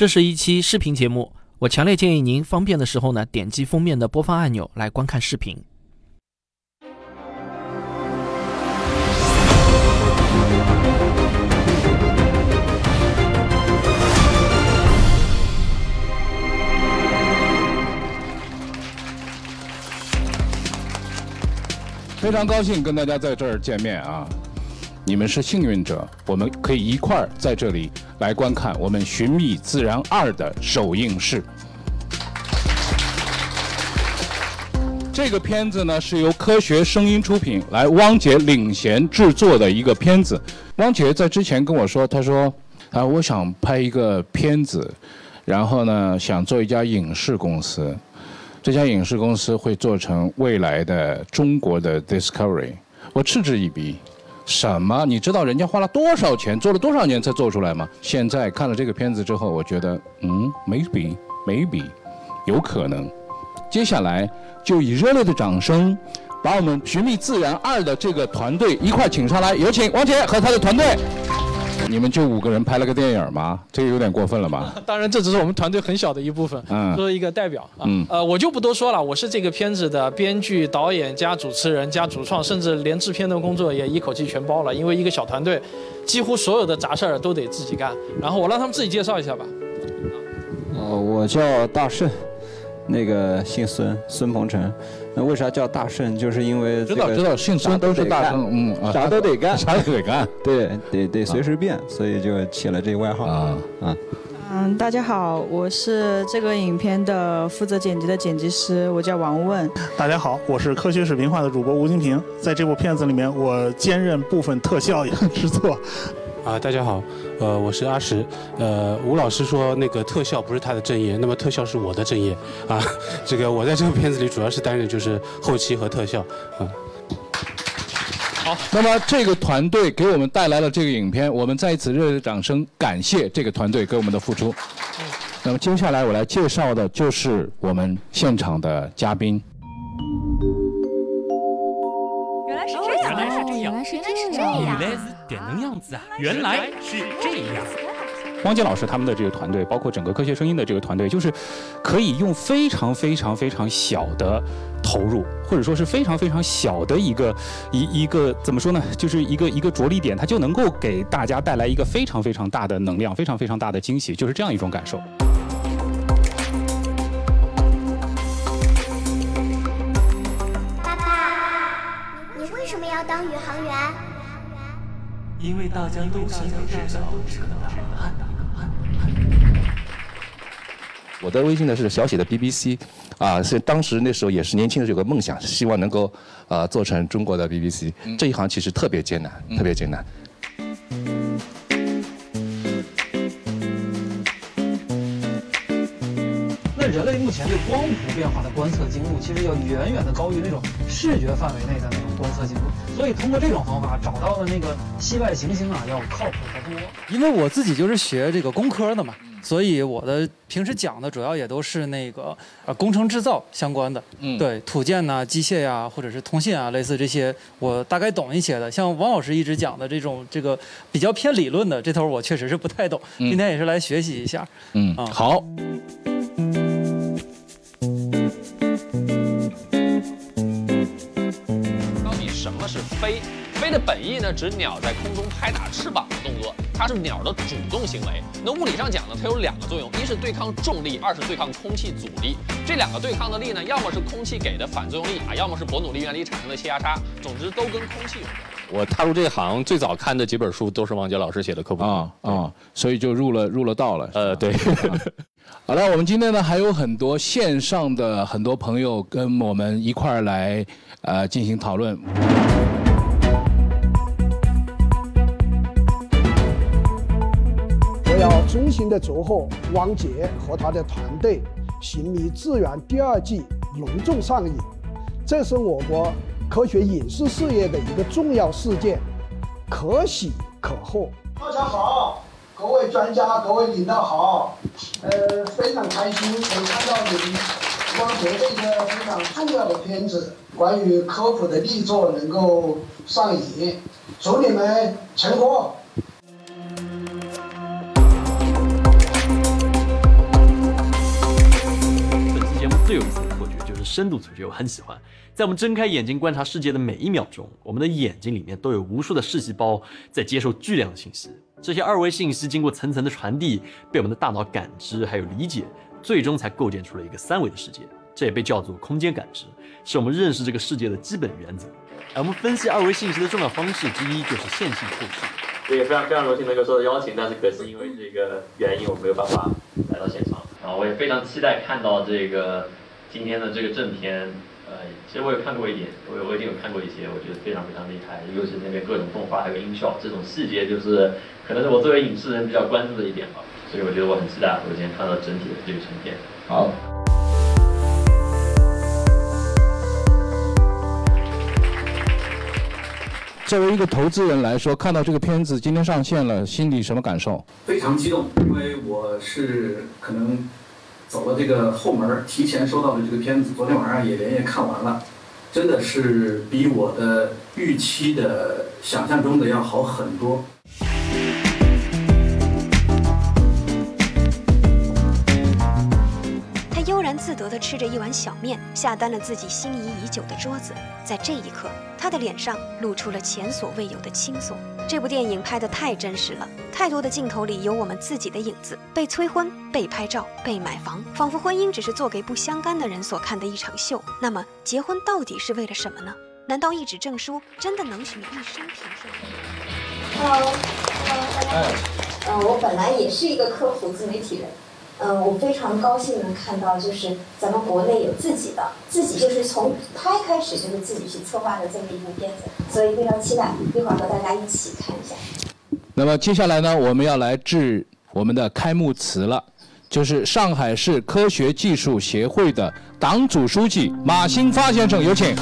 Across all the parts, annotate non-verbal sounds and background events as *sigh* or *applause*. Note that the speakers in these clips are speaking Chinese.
这是一期视频节目，我强烈建议您方便的时候呢，点击封面的播放按钮来观看视频。非常高兴跟大家在这儿见面啊！你们是幸运者，我们可以一块儿在这里来观看我们《寻觅自然二》的首映式。这个片子呢是由科学声音出品，来汪杰领衔制作的一个片子。汪杰在之前跟我说，他说啊，我想拍一个片子，然后呢想做一家影视公司。这家影视公司会做成未来的中国的 Discovery，我嗤之以鼻。什么？你知道人家花了多少钱，做了多少年才做出来吗？现在看了这个片子之后，我觉得，嗯，maybe，maybe，有可能。接下来就以热烈的掌声，把我们《寻觅自然二》的这个团队一块请上来，有请王杰和他的团队。你们就五个人拍了个电影吗？这个有点过分了吧？*laughs* 当然，这只是我们团队很小的一部分，嗯，作为一个代表啊，呃，我就不多说了。我是这个片子的编剧、导演加主持人加主创，甚至连制片的工作也一口气全包了。因为一个小团队，几乎所有的杂事儿都得自己干。然后我让他们自己介绍一下吧。哦，我叫大圣，那个姓孙，孙鹏程。那为啥叫大圣？就是因为知道知道，姓孙都是大圣，嗯，啥都得干，*laughs* 啥都得干，*laughs* 对，得得随时变，所以就起了这外号啊啊。嗯，大家好，我是这个影片的负责剪辑的剪辑师，我叫王问。大家好，我是科学视频化的主播吴金平，在这部片子里面，我兼任部分特效制作。啊，大家好，呃，我是阿石，呃，吴老师说那个特效不是他的正业，那么特效是我的正业，啊，*laughs* 这个我在这个片子里主要是担任就是后期和特效，啊。好，那么这个团队给我们带来了这个影片，我们再一次热烈掌声感谢这个团队给我们的付出。那么接下来我来介绍的就是我们现场的嘉宾。原来是这样，原来是点能样子啊！原来是这样。汪杰老师他们的这个团队，包括整个科学声音的这个团队，就是可以用非常非常非常小的投入，或者说是非常非常小的一个一一个怎么说呢？就是一个一个着力点，它就能够给大家带来一个非常非常大的能量，非常非常大的惊喜，就是这样一种感受。宇航员，因为大家都想知道这个答案。我的微信呢是小写的 BBC，啊，是当时那时候也是年轻的时候有个梦想，希望能够啊做成中国的 BBC。这一行其实特别艰难，特别艰难。人类目前对光谱变化的观测精度，其实要远远的高于那种视觉范围内的那种观测精度。所以通过这种方法找到的那个系外行星啊，要靠谱得多。因为我自己就是学这个工科的嘛，所以我的平时讲的主要也都是那个呃工程制造相关的。嗯，对，土建呐、机械呀，或者是通信啊，类似这些，我大概懂一些的。像王老师一直讲的这种这个比较偏理论的这头，我确实是不太懂。今天也是来学习一下。嗯，好。的本意呢，指鸟在空中拍打翅膀的动作，它是鸟的主动行为。那物理上讲呢，它有两个作用，一是对抗重力，二是对抗空气阻力。这两个对抗的力呢，要么是空气给的反作用力啊，要么是伯努利原理产生的气压差。总之都跟空气有关。我踏入这行最早看的几本书都是王杰老师写的科普啊啊，所以就入了入了道了。呃，对。*laughs* 好了，我们今天呢还有很多线上的很多朋友跟我们一块儿来呃进行讨论。要衷心的祝贺汪杰和他的团队《寻觅自然》第二季隆重上映，这是我国科学影视事业的一个重要事件，可喜可贺。大家好，各位专家、各位领导好，呃，非常开心能看到你们汪杰这个非常重要的片子，关于科普的力作能够上映，祝你们成功。最有意思的错觉就是深度错觉，我很喜欢。在我们睁开眼睛观察世界的每一秒钟，我们的眼睛里面都有无数的视细胞在接受巨量的信息。这些二维信息经过层层的传递，被我们的大脑感知还有理解，最终才构建出了一个三维的世界。这也被叫做空间感知，是我们认识这个世界的基本原则。而我们分析二维信息的重要方式之一就是线性透视。也非常非常荣幸能够受到邀请，但是可惜因为这个原因，我没有办法来到现场。啊，我也非常期待看到这个今天的这个正片。呃，其实我也看过一点，我我已经有看过一些，我觉得非常非常厉害，尤其是那边各种动画还有音效，这种细节就是可能是我作为影视人比较关注的一点吧。所以我觉得我很期待我今天看到整体的这个成片。好。作为一个投资人来说，看到这个片子今天上线了，心里什么感受？非常激动，因为我是可能。走了这个后门，提前收到的这个片子，昨天晚上也连夜看完了，真的是比我的预期的想象中的要好很多。自得地吃着一碗小面，下单了自己心仪已久的桌子。在这一刻，他的脸上露出了前所未有的轻松。这部电影拍得太真实了，太多的镜头里有我们自己的影子。被催婚、被拍照、被买房，仿佛婚姻只是做给不相干的人所看的一场秀。那么，结婚到底是为了什么呢？难道一纸证书真的能许你一生平顺？Hello，Hello，大家好。嗯，我本来也是一个科普自媒体人。嗯，我非常高兴能看到，就是咱们国内有自己的，自己就是从拍开始就是自己去策划的这么一部片子，所以非常期待一会儿和大家一起看一下。那么接下来呢，我们要来致我们的开幕词了，就是上海市科学技术协会的党组书记马兴发先生，有请。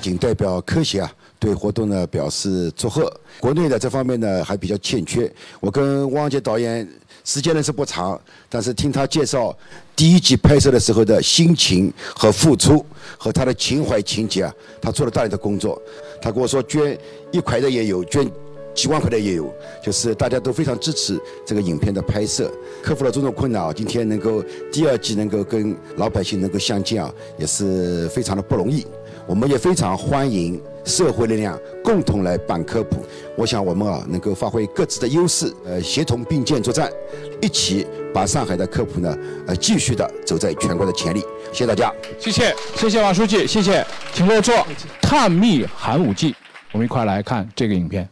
仅代表科协啊。对活动呢表示祝贺。国内的这方面呢还比较欠缺。我跟汪杰导演时间呢是不长，但是听他介绍第一集拍摄的时候的心情和付出和他的情怀情节啊，他做了大量的工作。他跟我说捐一块的也有，捐几万块的也有，就是大家都非常支持这个影片的拍摄，克服了种种困难啊。今天能够第二季能够跟老百姓能够相见啊，也是非常的不容易。我们也非常欢迎。社会力量共同来办科普，我想我们啊能够发挥各自的优势，呃，协同并肩作战，一起把上海的科普呢，呃，继续的走在全国的前列。谢谢大家，谢谢，谢谢王书记，谢谢，请落座。探秘寒武纪，我们一块来看这个影片。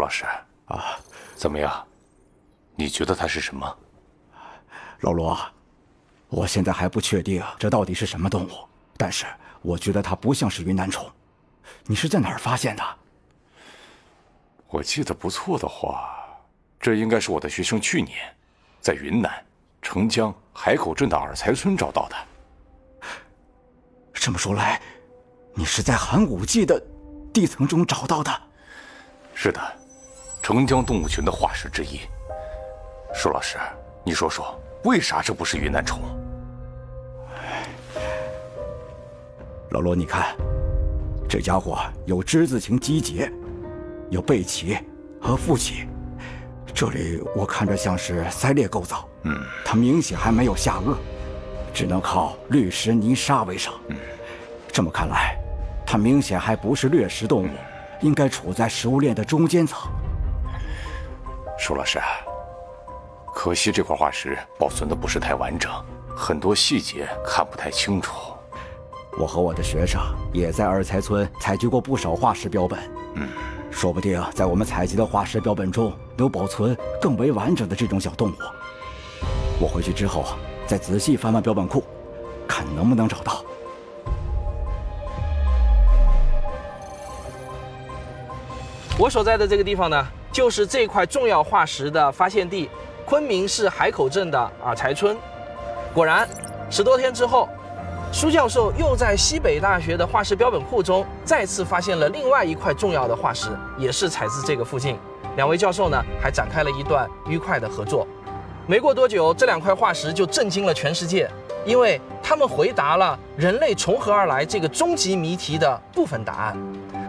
老师啊，怎么样？你觉得它是什么？老罗，我现在还不确定这到底是什么动物，但是我觉得它不像是云南虫。你是在哪儿发现的？我记得不错的话，这应该是我的学生去年在云南澄江海口镇的尔才村找到的。这么说来，你是在寒武纪的地层中找到的？是的，澄江动物群的化石之一。舒老师，你说说，为啥这不是云南虫？老罗，你看，这家伙有之字形基节，有背鳍和腹鳍，这里我看着像是鳃裂构造。嗯，它明显还没有下颚，只能靠绿石泥沙为生。嗯，这么看来，它明显还不是掠食动物，应该处在食物链的中间层。舒老师，可惜这块化石保存的不是太完整，很多细节看不太清楚。我和我的学生也在二才村采集过不少化石标本，嗯，说不定在我们采集的化石标本中有保存更为完整的这种小动物。我回去之后啊，再仔细翻翻标本库，看能不能找到。我所在的这个地方呢，就是这块重要化石的发现地——昆明市海口镇的尔才村。果然，十多天之后，舒教授又在西北大学的化石标本库中再次发现了另外一块重要的化石，也是采自这个附近。两位教授呢，还展开了一段愉快的合作。没过多久，这两块化石就震惊了全世界，因为他们回答了人类从何而来这个终极谜题的部分答案。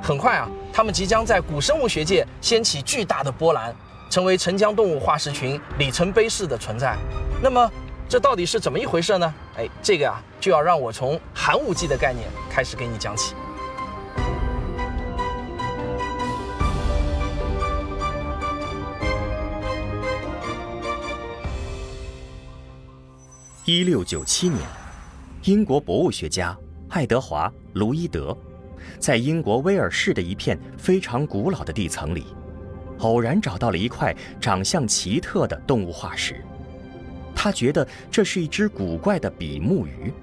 很快啊，他们即将在古生物学界掀起巨大的波澜，成为澄江动物化石群里程碑式的存在。那么，这到底是怎么一回事呢？哎，这个呀，就要让我从寒武纪的概念开始给你讲起。一六九七年，英国博物学家爱德华·卢伊德在英国威尔士的一片非常古老的地层里，偶然找到了一块长相奇特的动物化石。他觉得这是一只古怪的比目鱼。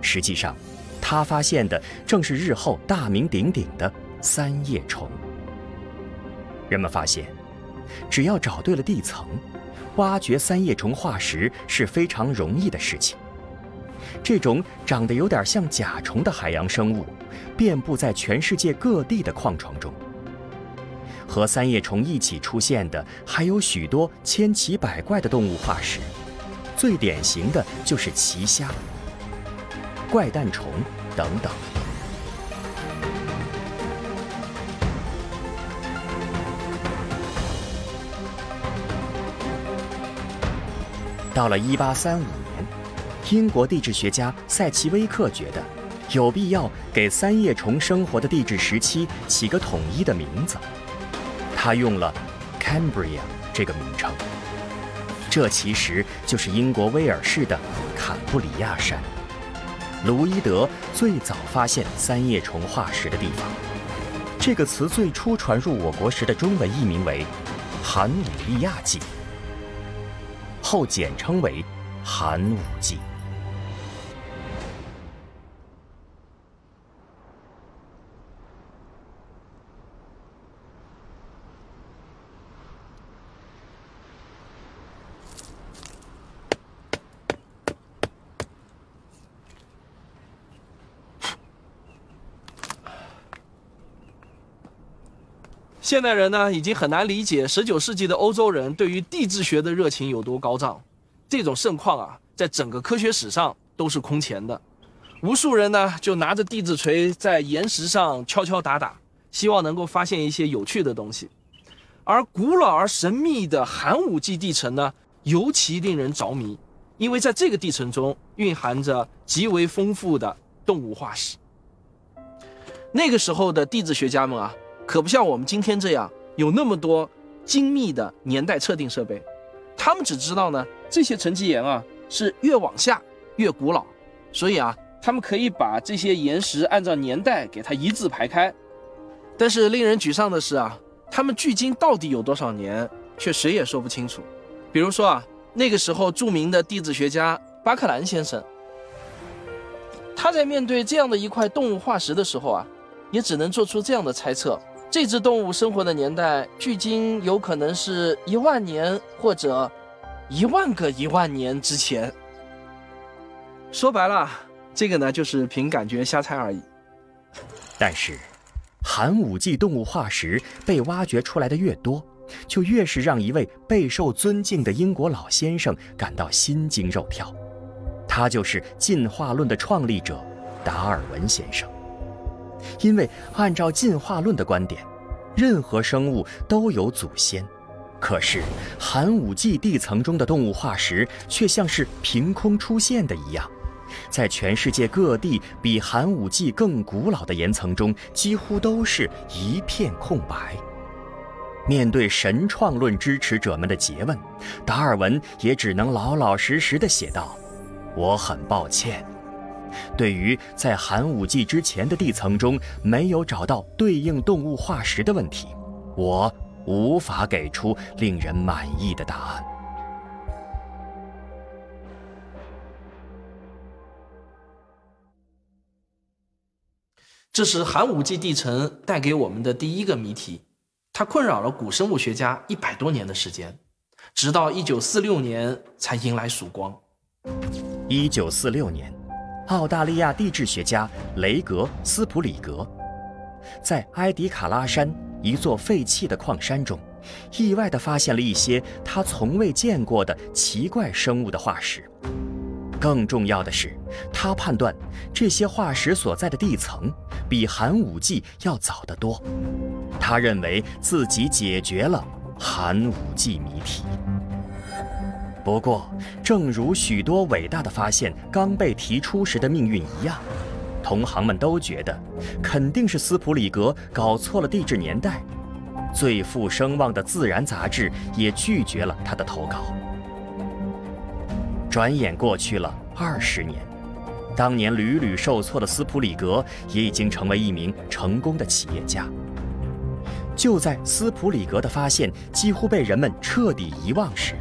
实际上，他发现的正是日后大名鼎鼎的三叶虫。人们发现，只要找对了地层。挖掘三叶虫化石是非常容易的事情。这种长得有点像甲虫的海洋生物，遍布在全世界各地的矿床中。和三叶虫一起出现的还有许多千奇百怪的动物化石，最典型的就是奇虾、怪诞虫等等。到了1835年，英国地质学家塞奇威克觉得有必要给三叶虫生活的地质时期起个统一的名字，他用了 Cambria 这个名称。这其实就是英国威尔士的坎布里亚山，卢伊德最早发现三叶虫化石的地方。这个词最初传入我国时的中文译名为寒武利亚纪。后简称为寒武纪。现代人呢，已经很难理解19世纪的欧洲人对于地质学的热情有多高涨。这种盛况啊，在整个科学史上都是空前的。无数人呢，就拿着地质锤在岩石上敲敲打打，希望能够发现一些有趣的东西。而古老而神秘的寒武纪地层呢，尤其令人着迷，因为在这个地层中蕴含着极为丰富的动物化石。那个时候的地质学家们啊。可不像我们今天这样有那么多精密的年代测定设备，他们只知道呢这些沉积岩啊是越往下越古老，所以啊他们可以把这些岩石按照年代给它一字排开。但是令人沮丧的是啊，他们距今到底有多少年，却谁也说不清楚。比如说啊，那个时候著名的地质学家巴克兰先生，他在面对这样的一块动物化石的时候啊，也只能做出这样的猜测：这只动物生活的年代，距今有可能是一万年或者一万个一万年之前。说白了，这个呢就是凭感觉瞎猜而已。但是，寒武纪动物化石被挖掘出来的越多，就越是让一位备受尊敬的英国老先生感到心惊肉跳。他就是进化论的创立者达尔文先生。因为按照进化论的观点，任何生物都有祖先，可是寒武纪地层中的动物化石却像是凭空出现的一样。在全世界各地比寒武纪更古老的岩层中，几乎都是一片空白。面对神创论支持者们的诘问，达尔文也只能老老实实地写道：“我很抱歉，对于在寒武纪之前的地层中没有找到对应动物化石的问题，我无法给出令人满意的答案。”这是寒武纪地层带给我们的第一个谜题，它困扰了古生物学家一百多年的时间，直到一九四六年才迎来曙光。一九四六年，澳大利亚地质学家雷格·斯普里格在埃迪卡拉山一座废弃的矿山中，意外地发现了一些他从未见过的奇怪生物的化石。更重要的是，他判断这些化石所在的地层比寒武纪要早得多。他认为自己解决了寒武纪谜题。不过，正如许多伟大的发现刚被提出时的命运一样，同行们都觉得肯定是斯普里格搞错了地质年代。最负声望的《自然》杂志也拒绝了他的投稿。转眼过去了二十年，当年屡屡受挫的斯普里格也已经成为一名成功的企业家。就在斯普里格的发现几乎被人们彻底遗忘时，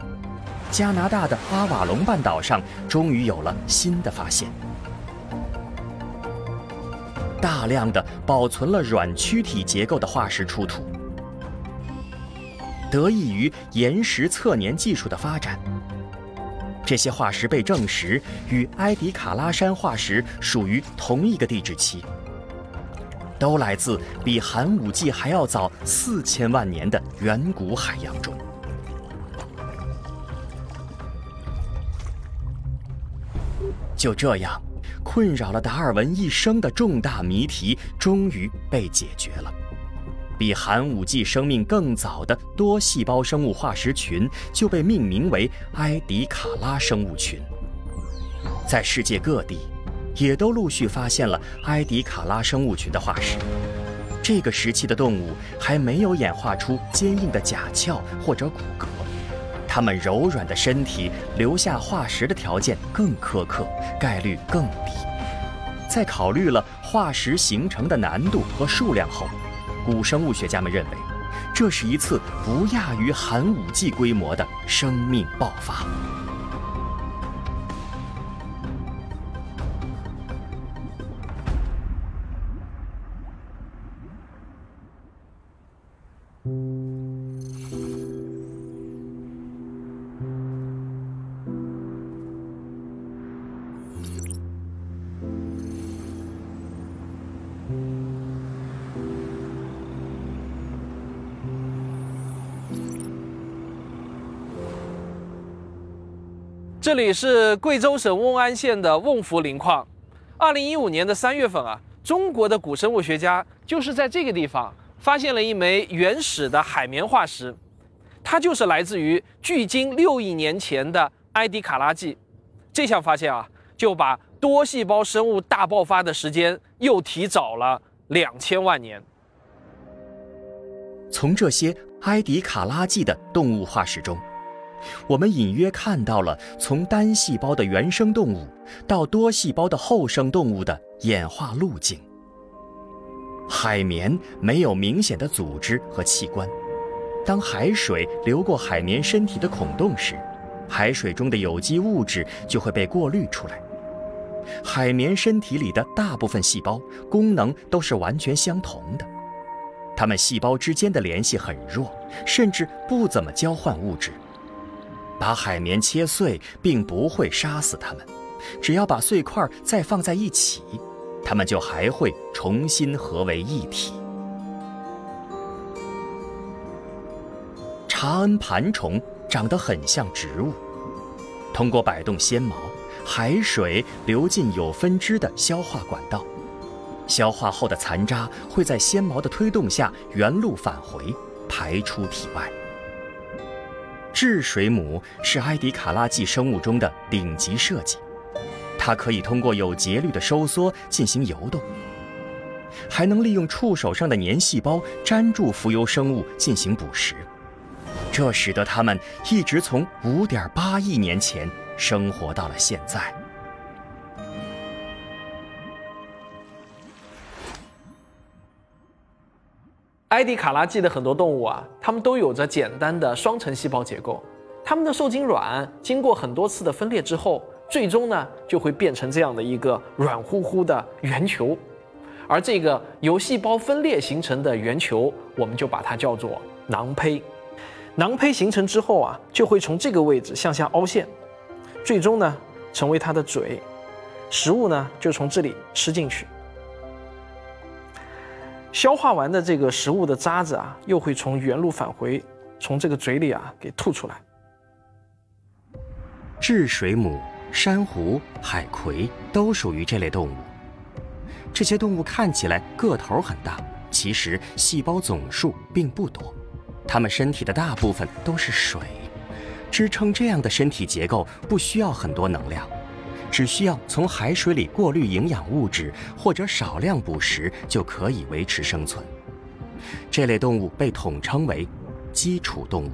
加拿大的阿瓦隆半岛上终于有了新的发现：大量的保存了软躯体结构的化石出土。得益于岩石测年技术的发展。这些化石被证实与埃迪卡拉山化石属于同一个地质期，都来自比寒武纪还要早四千万年的远古海洋中。就这样，困扰了达尔文一生的重大谜题终于被解决了。比寒武纪生命更早的多细胞生物化石群就被命名为埃迪卡拉生物群。在世界各地，也都陆续发现了埃迪卡拉生物群的化石。这个时期的动物还没有演化出坚硬的甲壳或者骨骼，它们柔软的身体留下化石的条件更苛刻，概率更低。在考虑了化石形成的难度和数量后，古生物学家们认为，这是一次不亚于寒武纪规模的生命爆发。这里是贵州省瓮安县的瓮福磷矿。二零一五年的三月份啊，中国的古生物学家就是在这个地方发现了一枚原始的海绵化石，它就是来自于距今六亿年前的埃迪卡拉纪。这项发现啊，就把多细胞生物大爆发的时间又提早了两千万年。从这些埃迪卡拉纪的动物化石中。我们隐约看到了从单细胞的原生动物到多细胞的后生动物的演化路径。海绵没有明显的组织和器官，当海水流过海绵身体的孔洞时，海水中的有机物质就会被过滤出来。海绵身体里的大部分细胞功能都是完全相同的，它们细胞之间的联系很弱，甚至不怎么交换物质。把海绵切碎并不会杀死它们，只要把碎块再放在一起，它们就还会重新合为一体。查恩盘虫长得很像植物，通过摆动纤毛，海水流进有分支的消化管道，消化后的残渣会在纤毛的推动下原路返回，排出体外。治水母是埃迪卡拉纪生物中的顶级设计，它可以通过有节律的收缩进行游动，还能利用触手上的粘细胞粘住浮游生物进行捕食。这使得它们一直从5.8亿年前生活到了现在。埃迪卡拉纪的很多动物啊，它们都有着简单的双层细胞结构。它们的受精卵经过很多次的分裂之后，最终呢就会变成这样的一个软乎乎的圆球。而这个由细胞分裂形成的圆球，我们就把它叫做囊胚。囊胚形成之后啊，就会从这个位置向下凹陷，最终呢成为它的嘴，食物呢就从这里吃进去。消化完的这个食物的渣子啊，又会从原路返回，从这个嘴里啊给吐出来。治水母、珊瑚、海葵都属于这类动物。这些动物看起来个头很大，其实细胞总数并不多。它们身体的大部分都是水，支撑这样的身体结构不需要很多能量。只需要从海水里过滤营养物质或者少量捕食就可以维持生存。这类动物被统称为基础动物。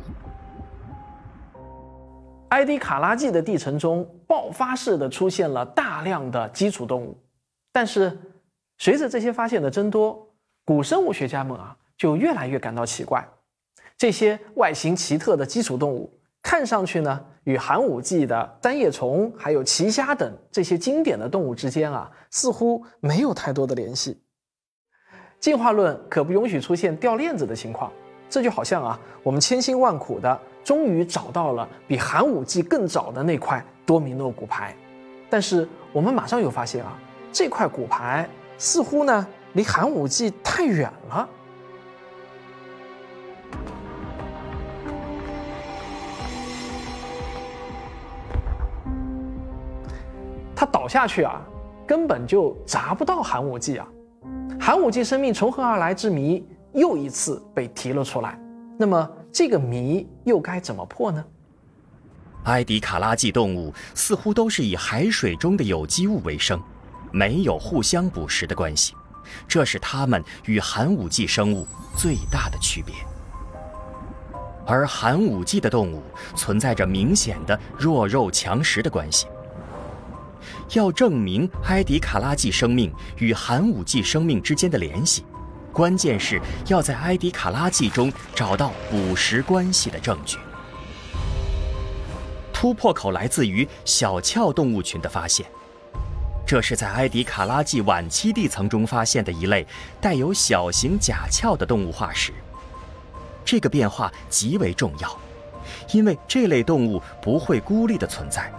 埃迪卡拉纪的地层中爆发式的出现了大量的基础动物，但是随着这些发现的增多，古生物学家们啊就越来越感到奇怪。这些外形奇特的基础动物看上去呢。与寒武纪的三叶虫、还有奇虾等这些经典的动物之间啊，似乎没有太多的联系。进化论可不允许出现掉链子的情况，这就好像啊，我们千辛万苦的终于找到了比寒武纪更早的那块多米诺骨牌，但是我们马上又发现啊，这块骨牌似乎呢离寒武纪太远了。它倒下去啊，根本就砸不到寒武纪啊！寒武纪生命从何而来之谜又一次被提了出来。那么这个谜又该怎么破呢？埃迪卡拉纪动物似乎都是以海水中的有机物为生，没有互相捕食的关系，这是它们与寒武纪生物最大的区别。而寒武纪的动物存在着明显的弱肉强食的关系。要证明埃迪卡拉纪生命与寒武纪生命之间的联系，关键是要在埃迪卡拉纪中找到捕食关系的证据。突破口来自于小壳动物群的发现，这是在埃迪卡拉纪晚期地层中发现的一类带有小型甲壳的动物化石。这个变化极为重要，因为这类动物不会孤立的存在。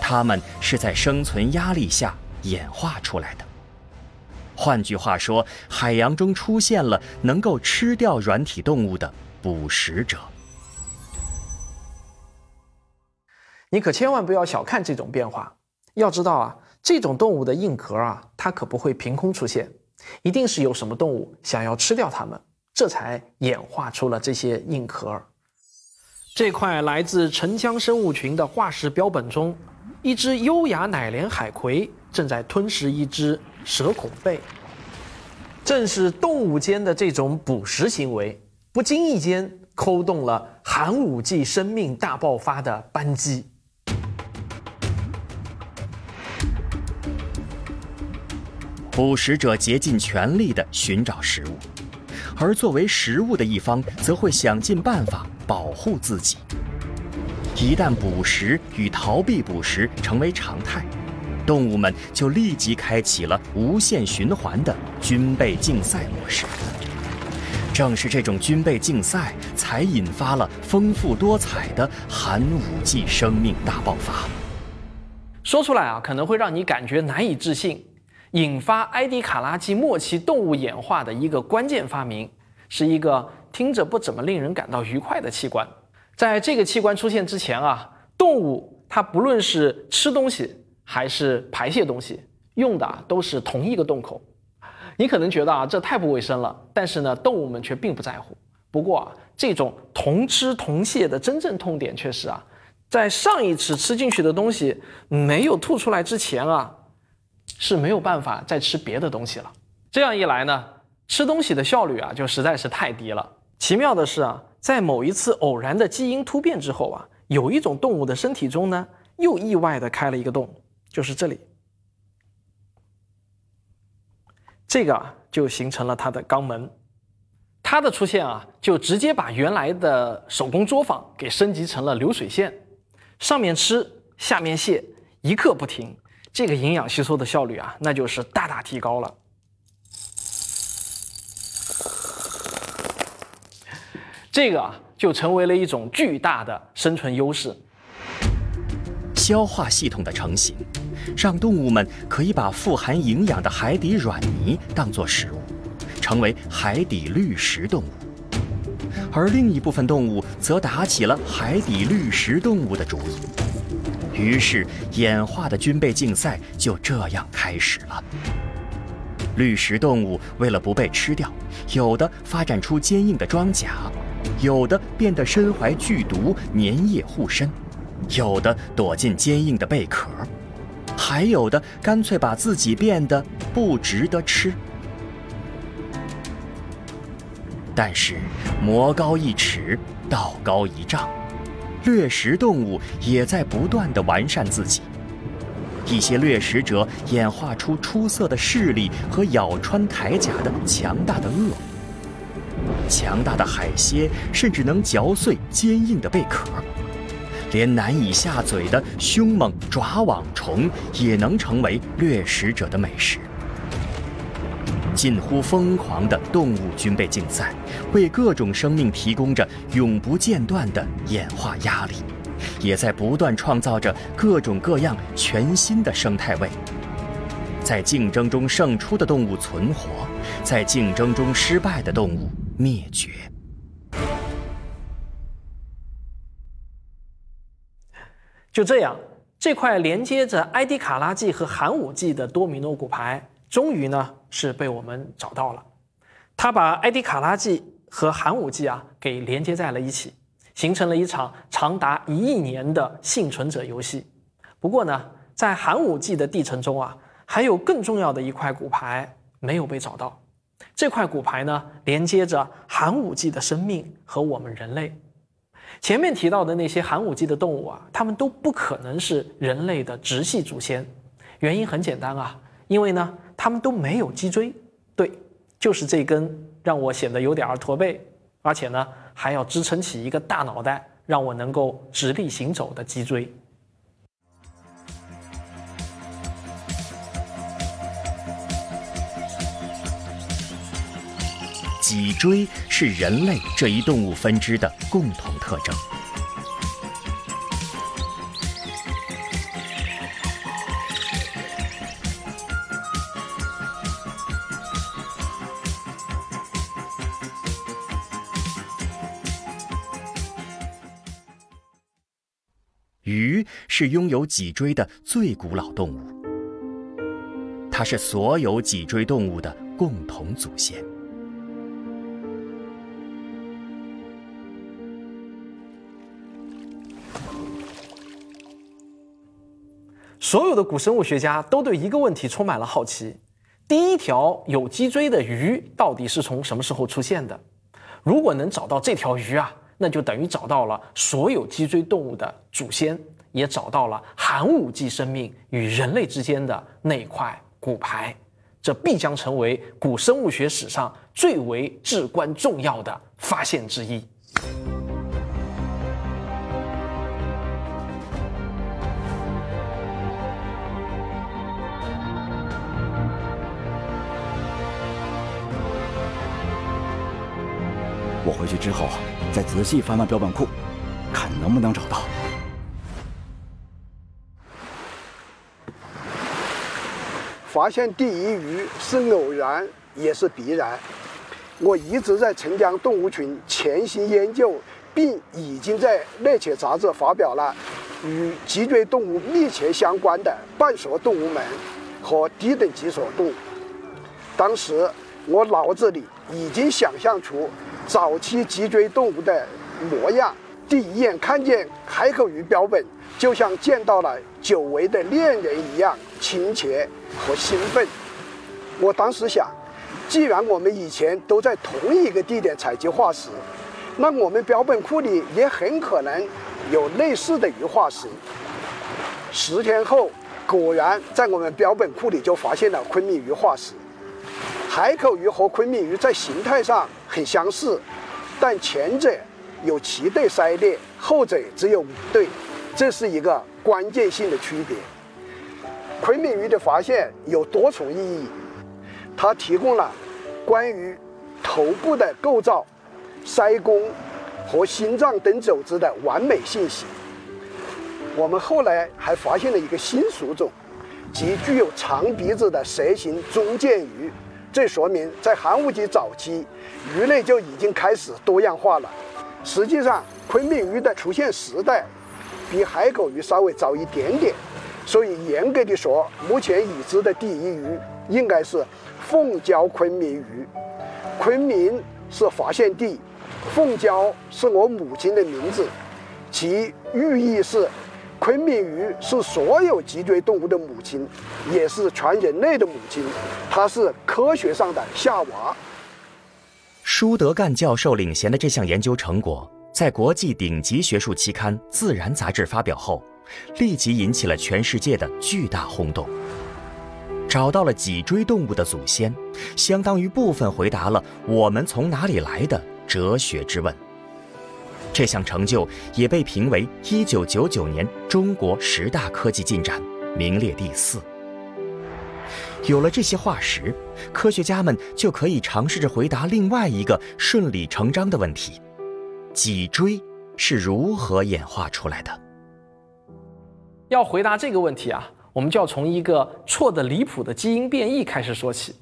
它们是在生存压力下演化出来的。换句话说，海洋中出现了能够吃掉软体动物的捕食者。你可千万不要小看这种变化。要知道啊，这种动物的硬壳啊，它可不会凭空出现，一定是有什么动物想要吃掉它们，这才演化出了这些硬壳。这块来自沉江生物群的化石标本中。一只优雅奶莲海葵正在吞食一只蛇孔贝，正是动物间的这种捕食行为，不经意间扣动了寒武纪生命大爆发的扳机。捕食者竭尽全力地寻找食物，而作为食物的一方则会想尽办法保护自己。一旦捕食与逃避捕食成为常态，动物们就立即开启了无限循环的军备竞赛模式。正是这种军备竞赛，才引发了丰富多彩的寒武纪生命大爆发。说出来啊，可能会让你感觉难以置信。引发埃迪卡拉纪末期动物演化的一个关键发明，是一个听着不怎么令人感到愉快的器官。在这个器官出现之前啊，动物它不论是吃东西还是排泄东西，用的都是同一个洞口。你可能觉得啊，这太不卫生了，但是呢，动物们却并不在乎。不过啊，这种同吃同泻的真正痛点却是啊，在上一次吃进去的东西没有吐出来之前啊。是没有办法再吃别的东西了。这样一来呢，吃东西的效率啊就实在是太低了。奇妙的是啊，在某一次偶然的基因突变之后啊，有一种动物的身体中呢，又意外的开了一个洞，就是这里。这个啊就形成了它的肛门。它的出现啊，就直接把原来的手工作坊给升级成了流水线，上面吃，下面卸，一刻不停。这个营养吸收的效率啊，那就是大大提高了。这个啊，就成为了一种巨大的生存优势。消化系统的成型，让动物们可以把富含营养的海底软泥当作食物，成为海底绿食动物。而另一部分动物则打起了海底绿食动物的主意。于是，演化的军备竞赛就这样开始了。绿食动物为了不被吃掉，有的发展出坚硬的装甲，有的变得身怀剧毒，粘液护身，有的躲进坚硬的贝壳，还有的干脆把自己变得不值得吃。但是，魔高一尺，道高一丈。掠食动物也在不断地完善自己，一些掠食者演化出出色的视力和咬穿铠甲的强大的颚，强大的海蝎甚至能嚼碎坚硬的贝壳，连难以下嘴的凶猛爪网虫也能成为掠食者的美食。近乎疯狂的动物军备竞赛，为各种生命提供着永不间断的演化压力，也在不断创造着各种各样全新的生态位。在竞争中胜出的动物存活，在竞争中失败的动物灭绝。就这样，这块连接着埃迪卡拉纪和寒武纪的多米诺骨牌。终于呢是被我们找到了，它把埃迪卡拉纪和寒武纪啊给连接在了一起，形成了一场长达一亿年的幸存者游戏。不过呢，在寒武纪的地层中啊，还有更重要的一块骨牌没有被找到。这块骨牌呢，连接着寒武纪的生命和我们人类。前面提到的那些寒武纪的动物啊，它们都不可能是人类的直系祖先。原因很简单啊，因为呢。它们都没有脊椎，对，就是这根让我显得有点儿驼背，而且呢还要支撑起一个大脑袋，让我能够直立行走的脊椎。脊椎是人类这一动物分支的共同特征。鱼是拥有脊椎的最古老动物，它是所有脊椎动物的共同祖先。所有的古生物学家都对一个问题充满了好奇：第一条有脊椎的鱼到底是从什么时候出现的？如果能找到这条鱼啊！那就等于找到了所有脊椎动物的祖先，也找到了寒武纪生命与人类之间的那块骨牌。这必将成为古生物学史上最为至关重要的发现之一。我回去之后再仔细翻翻标本库，看能不能找到。发现第一鱼是偶然也是必然。我一直在澄江动物群潜心研究，并已经在《猎犬》杂志发表了与脊椎动物密切相关的半索动物门和低等脊索动物。当时我脑子里已经想象出早期脊椎动物的模样，第一眼看见海口鱼标本，就像见到了久违的恋人一样亲切和兴奋。我当时想，既然我们以前都在同一个地点采集化石，那我们标本库里也很可能有类似的鱼化石。十天后，果然在我们标本库里就发现了昆明鱼化石。海口鱼和昆明鱼在形态上很相似，但前者有七对鳃裂，后者只有五对，这是一个关键性的区别。昆明鱼的发现有多重意义，它提供了关于头部的构造、鳃弓和心脏等组织的完美信息。我们后来还发现了一个新属种，即具有长鼻子的蛇形中剑鱼。这说明在寒武纪早期，鱼类就已经开始多样化了。实际上，昆明鱼的出现时代比海口鱼稍微早一点点，所以严格的说，目前已知的第一鱼应该是凤礁昆明鱼。昆明是发现地，凤礁是我母亲的名字，其寓意是。昆明鱼是所有脊椎动物的母亲，也是全人类的母亲。它是科学上的夏娃。舒德干教授领衔的这项研究成果，在国际顶级学术期刊《自然》杂志发表后，立即引起了全世界的巨大轰动。找到了脊椎动物的祖先，相当于部分回答了“我们从哪里来的”哲学之问。这项成就也被评为1999年中国十大科技进展，名列第四。有了这些化石，科学家们就可以尝试着回答另外一个顺理成章的问题：脊椎是如何演化出来的？要回答这个问题啊，我们就要从一个错的离谱的基因变异开始说起。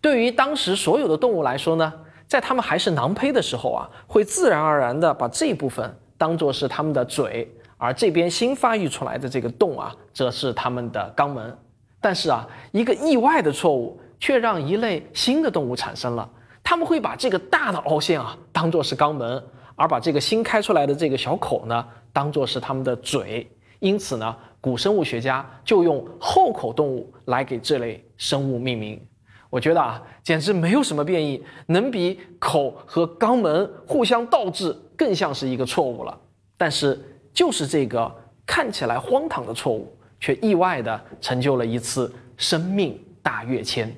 对于当时所有的动物来说呢？在它们还是囊胚的时候啊，会自然而然的把这部分当做是它们的嘴，而这边新发育出来的这个洞啊，则是它们的肛门。但是啊，一个意外的错误却让一类新的动物产生了，他们会把这个大的凹陷啊当做是肛门，而把这个新开出来的这个小口呢当做是它们的嘴。因此呢，古生物学家就用后口动物来给这类生物命名。我觉得啊，简直没有什么变异能比口和肛门互相倒置更像是一个错误了。但是，就是这个看起来荒唐的错误，却意外的成就了一次生命大跃迁。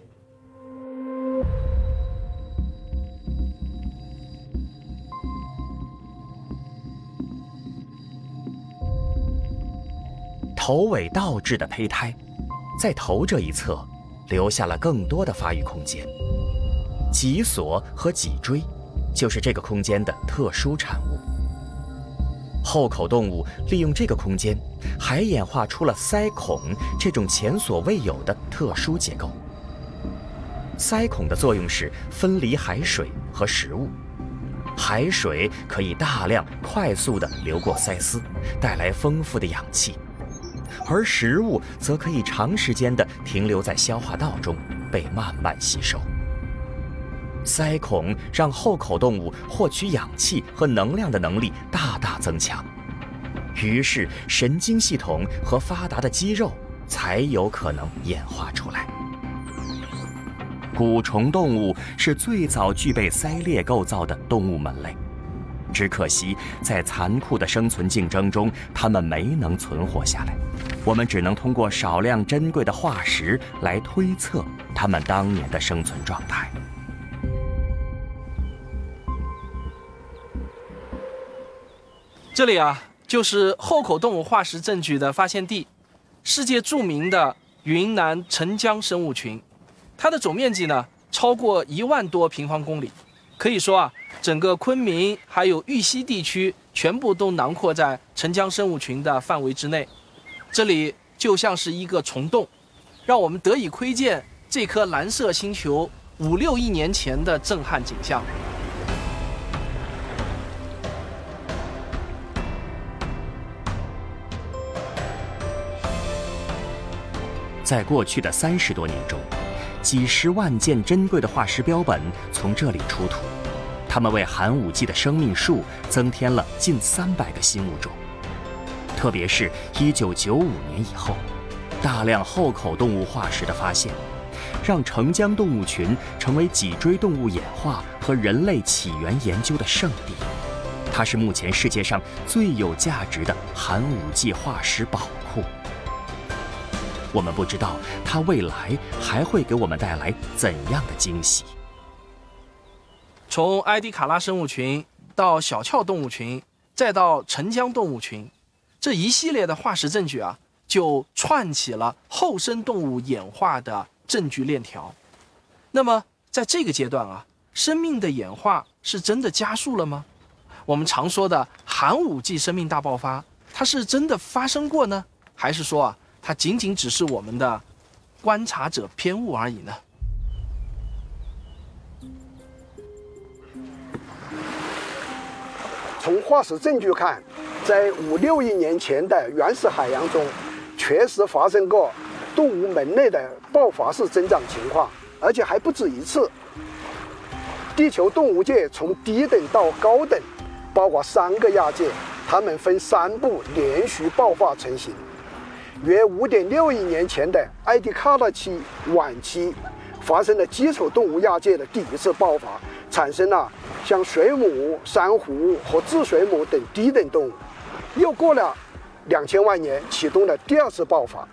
头尾倒置的胚胎，在头这一侧。留下了更多的发育空间，脊索和脊椎就是这个空间的特殊产物。后口动物利用这个空间，还演化出了鳃孔这种前所未有的特殊结构。鳃孔的作用是分离海水和食物，海水可以大量快速地流过鳃丝，带来丰富的氧气。而食物则可以长时间地停留在消化道中，被慢慢吸收。鳃孔让后口动物获取氧气和能量的能力大大增强，于是神经系统和发达的肌肉才有可能演化出来。古虫动物是最早具备鳃裂构造的动物门类，只可惜在残酷的生存竞争中，它们没能存活下来。我们只能通过少量珍贵的化石来推测它们当年的生存状态。这里啊，就是后口动物化石证据的发现地，世界著名的云南澄江生物群，它的总面积呢超过一万多平方公里，可以说啊，整个昆明还有玉溪地区全部都囊括在澄江生物群的范围之内。这里就像是一个虫洞，让我们得以窥见这颗蓝色星球五六亿年前的震撼景象。在过去的三十多年中，几十万件珍贵的化石标本从这里出土，它们为寒武纪的生命树增添了近三百个新物种。特别是1995年以后，大量后口动物化石的发现，让澄江动物群成为脊椎动物演化和人类起源研究的圣地。它是目前世界上最有价值的寒武纪化石宝库。我们不知道它未来还会给我们带来怎样的惊喜。从埃迪卡拉生物群到小鞘动物群，再到澄江动物群，这一系列的化石证据啊，就串起了后生动物演化的证据链条。那么，在这个阶段啊，生命的演化是真的加速了吗？我们常说的寒武纪生命大爆发，它是真的发生过呢，还是说啊？它仅仅只是我们的观察者偏误而已呢。从化石证据看，在五六亿年前的原始海洋中，确实发生过动物门类的爆发式增长情况，而且还不止一次。地球动物界从低等到高等，包括三个亚界，它们分三步连续爆发成型。约五点六亿年前的埃迪卡拉期晚期，发生了基础动物亚界的第一次爆发，产生了像水母、珊瑚和智水母等低等动物。又过了两千万年，启动了第二次爆发，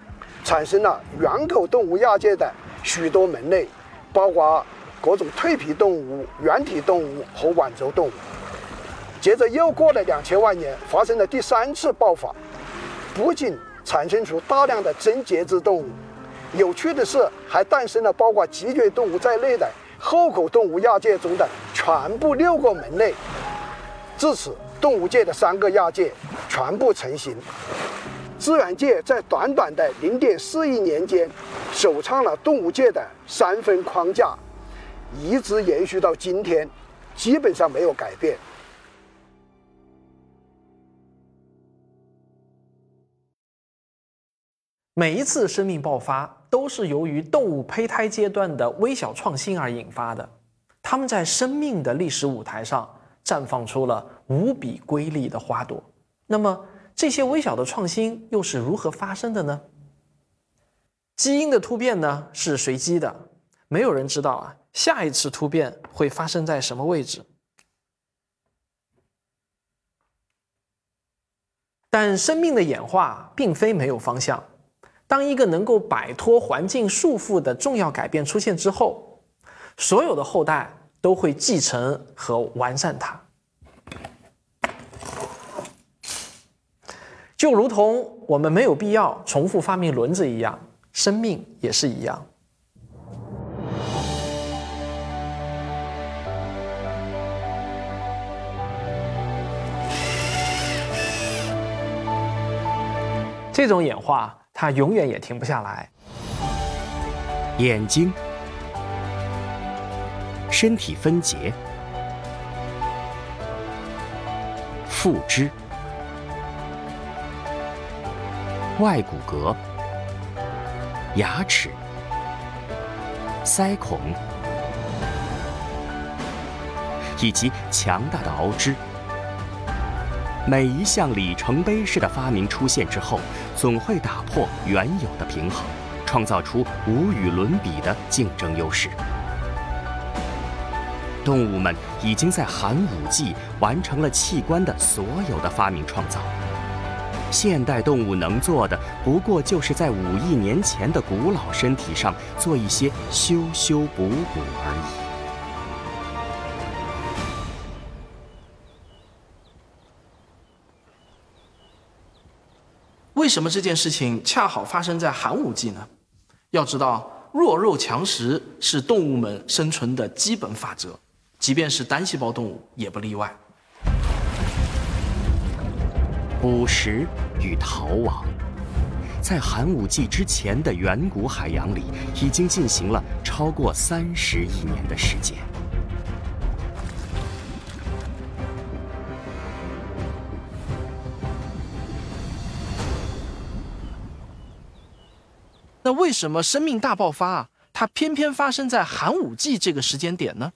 产生了圆口动物亚界的许多门类，包括各种蜕皮动物、圆体动物和腕轴动物。接着又过了两千万年，发生了第三次爆发，不仅产生出大量的真节肢动物，有趣的是，还诞生了包括脊椎动物在内的后口动物亚界中的全部六个门类。至此，动物界的三个亚界全部成型。自然界在短短的零点四亿年间，首创了动物界的三分框架，一直延续到今天，基本上没有改变。每一次生命爆发都是由于动物胚胎阶段的微小创新而引发的，它们在生命的历史舞台上绽放出了无比瑰丽的花朵。那么，这些微小的创新又是如何发生的呢？基因的突变呢是随机的，没有人知道啊下一次突变会发生在什么位置。但生命的演化并非没有方向。当一个能够摆脱环境束缚的重要改变出现之后，所有的后代都会继承和完善它。就如同我们没有必要重复发明轮子一样，生命也是一样。这种演化。它永远也停不下来。眼睛、身体分节、腹肢、外骨骼、牙齿、腮孔，以及强大的螯肢。每一项里程碑式的发明出现之后，总会打破原有的平衡，创造出无与伦比的竞争优势。动物们已经在寒武纪完成了器官的所有的发明创造，现代动物能做的，不过就是在五亿年前的古老身体上做一些修修补补而已。为什么这件事情恰好发生在寒武纪呢？要知道，弱肉强食是动物们生存的基本法则，即便是单细胞动物也不例外。捕食与逃亡，在寒武纪之前的远古海洋里，已经进行了超过三十亿年的时间。那为什么生命大爆发啊？它偏偏发生在寒武纪这个时间点呢？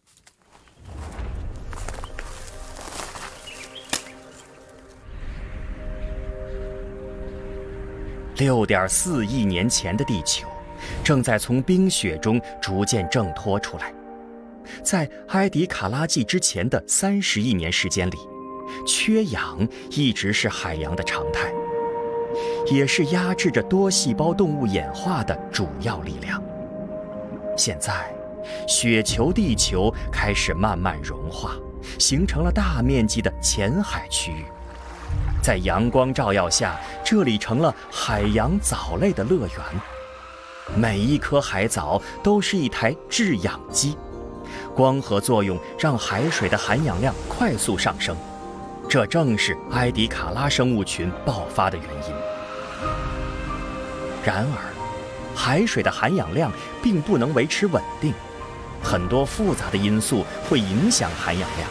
六点四亿年前的地球，正在从冰雪中逐渐挣脱出来。在埃迪卡拉纪之前的三十亿年时间里，缺氧一直是海洋的常态，也是压制着多细胞动物演化的主要力量。现在，雪球地球开始慢慢融化，形成了大面积的浅海区域。在阳光照耀下，这里成了海洋藻类的乐园。每一颗海藻都是一台制氧机，光合作用让海水的含氧量快速上升，这正是埃迪卡拉生物群爆发的原因。然而，海水的含氧量并不能维持稳定，很多复杂的因素会影响含氧量。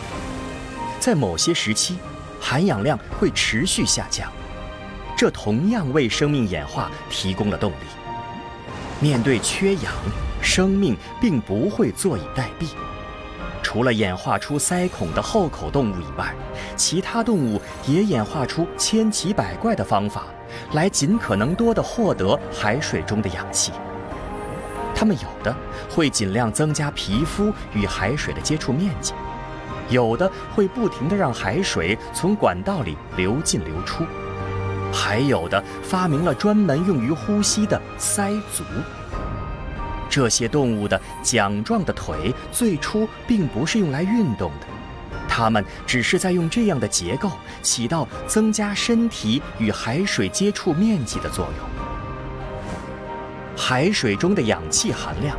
在某些时期，含氧量会持续下降，这同样为生命演化提供了动力。面对缺氧，生命并不会坐以待毙。除了演化出鳃孔的后口动物以外，其他动物也演化出千奇百怪的方法，来尽可能多地获得海水中的氧气。它们有的会尽量增加皮肤与海水的接触面积。有的会不停地让海水从管道里流进流出，还有的发明了专门用于呼吸的鳃足。这些动物的桨状的腿最初并不是用来运动的，它们只是在用这样的结构起到增加身体与海水接触面积的作用。海水中的氧气含量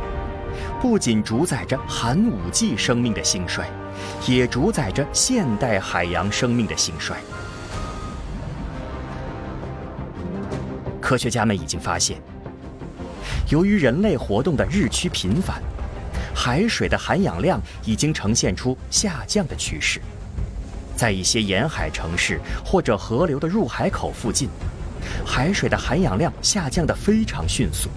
不仅主宰着寒武纪生命的兴衰。也主宰着现代海洋生命的兴衰。科学家们已经发现，由于人类活动的日趋频繁，海水的含氧量已经呈现出下降的趋势。在一些沿海城市或者河流的入海口附近，海水的含氧量下降得非常迅速，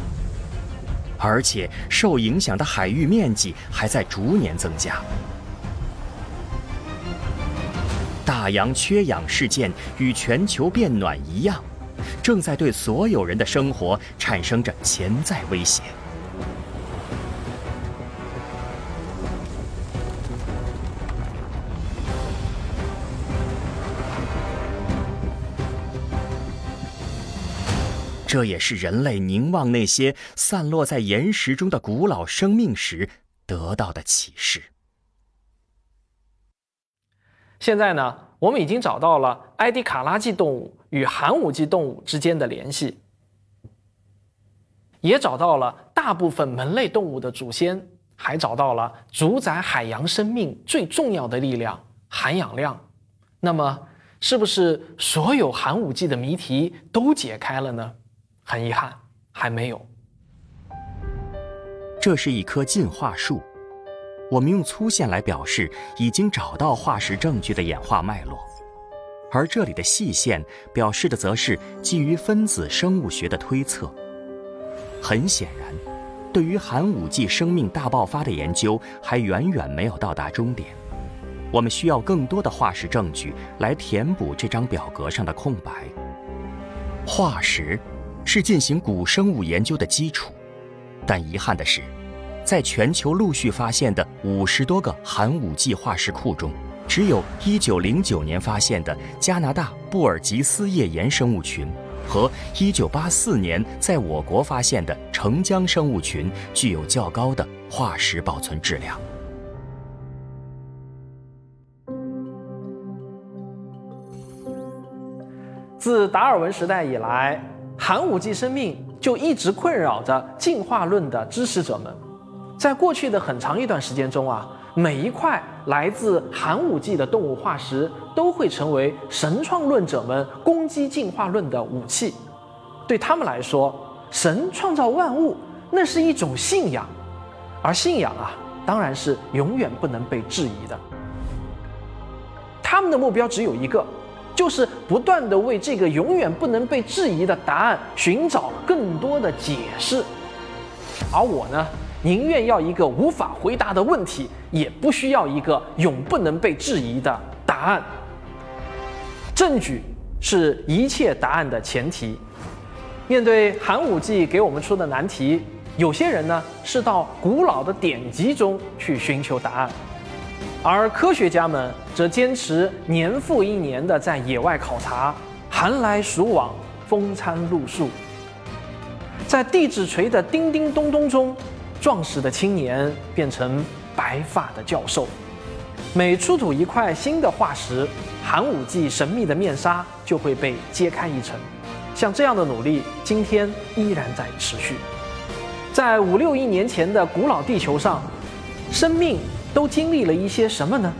而且受影响的海域面积还在逐年增加。大洋缺氧事件与全球变暖一样，正在对所有人的生活产生着潜在威胁。这也是人类凝望那些散落在岩石中的古老生命时得到的启示。现在呢，我们已经找到了埃迪卡拉纪动物与寒武纪动物之间的联系，也找到了大部分门类动物的祖先，还找到了主宰海洋生命最重要的力量——含氧量。那么，是不是所有寒武纪的谜题都解开了呢？很遗憾，还没有。这是一棵进化树。我们用粗线来表示已经找到化石证据的演化脉络，而这里的细线表示的则是基于分子生物学的推测。很显然，对于寒武纪生命大爆发的研究还远远没有到达终点。我们需要更多的化石证据来填补这张表格上的空白。化石是进行古生物研究的基础，但遗憾的是。在全球陆续发现的五十多个寒武纪化石库中，只有一九零九年发现的加拿大布尔吉斯页岩生物群，和一九八四年在我国发现的澄江生物群具有较高的化石保存质量。自达尔文时代以来，寒武纪生命就一直困扰着进化论的支持者们。在过去的很长一段时间中啊，每一块来自寒武纪的动物化石都会成为神创论者们攻击进化论的武器。对他们来说，神创造万物那是一种信仰，而信仰啊，当然是永远不能被质疑的。他们的目标只有一个。就是不断的为这个永远不能被质疑的答案寻找更多的解释，而我呢，宁愿要一个无法回答的问题，也不需要一个永不能被质疑的答案。证据是一切答案的前提。面对寒武纪给我们出的难题，有些人呢是到古老的典籍中去寻求答案。而科学家们则坚持年复一年的在野外考察，寒来暑往，风餐露宿。在地质锤的叮叮咚咚中，壮实的青年变成白发的教授。每出土一块新的化石，寒武纪神秘的面纱就会被揭开一层。像这样的努力，今天依然在持续。在五六亿年前的古老地球上，生命。都经历了一些什么呢？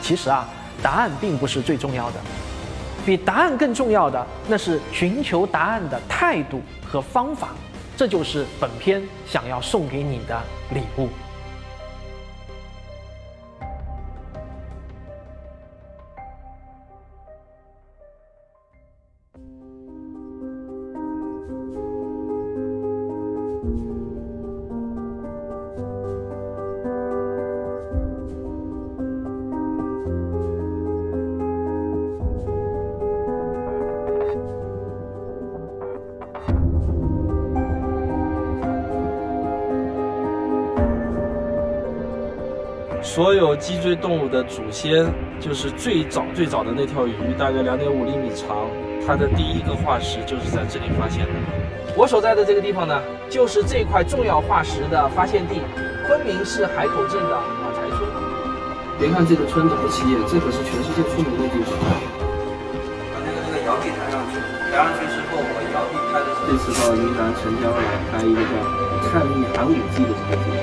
其实啊，答案并不是最重要的，比答案更重要的那是寻求答案的态度和方法。这就是本片想要送给你的礼物。脊椎动物的祖先就是最早最早的那条鱼，大概两点五厘米长。它的第一个化石就是在这里发现的。我所在的这个地方呢，就是这块重要化石的发现地——昆明市海口镇的马柴村。别看这个村子不起眼，这可是全世界出名的地方。把那个那个摇臂抬上去，抬上去之后，我摇臂拍的。这次到云南澄江来拍一个叫《看密寒武纪》的这个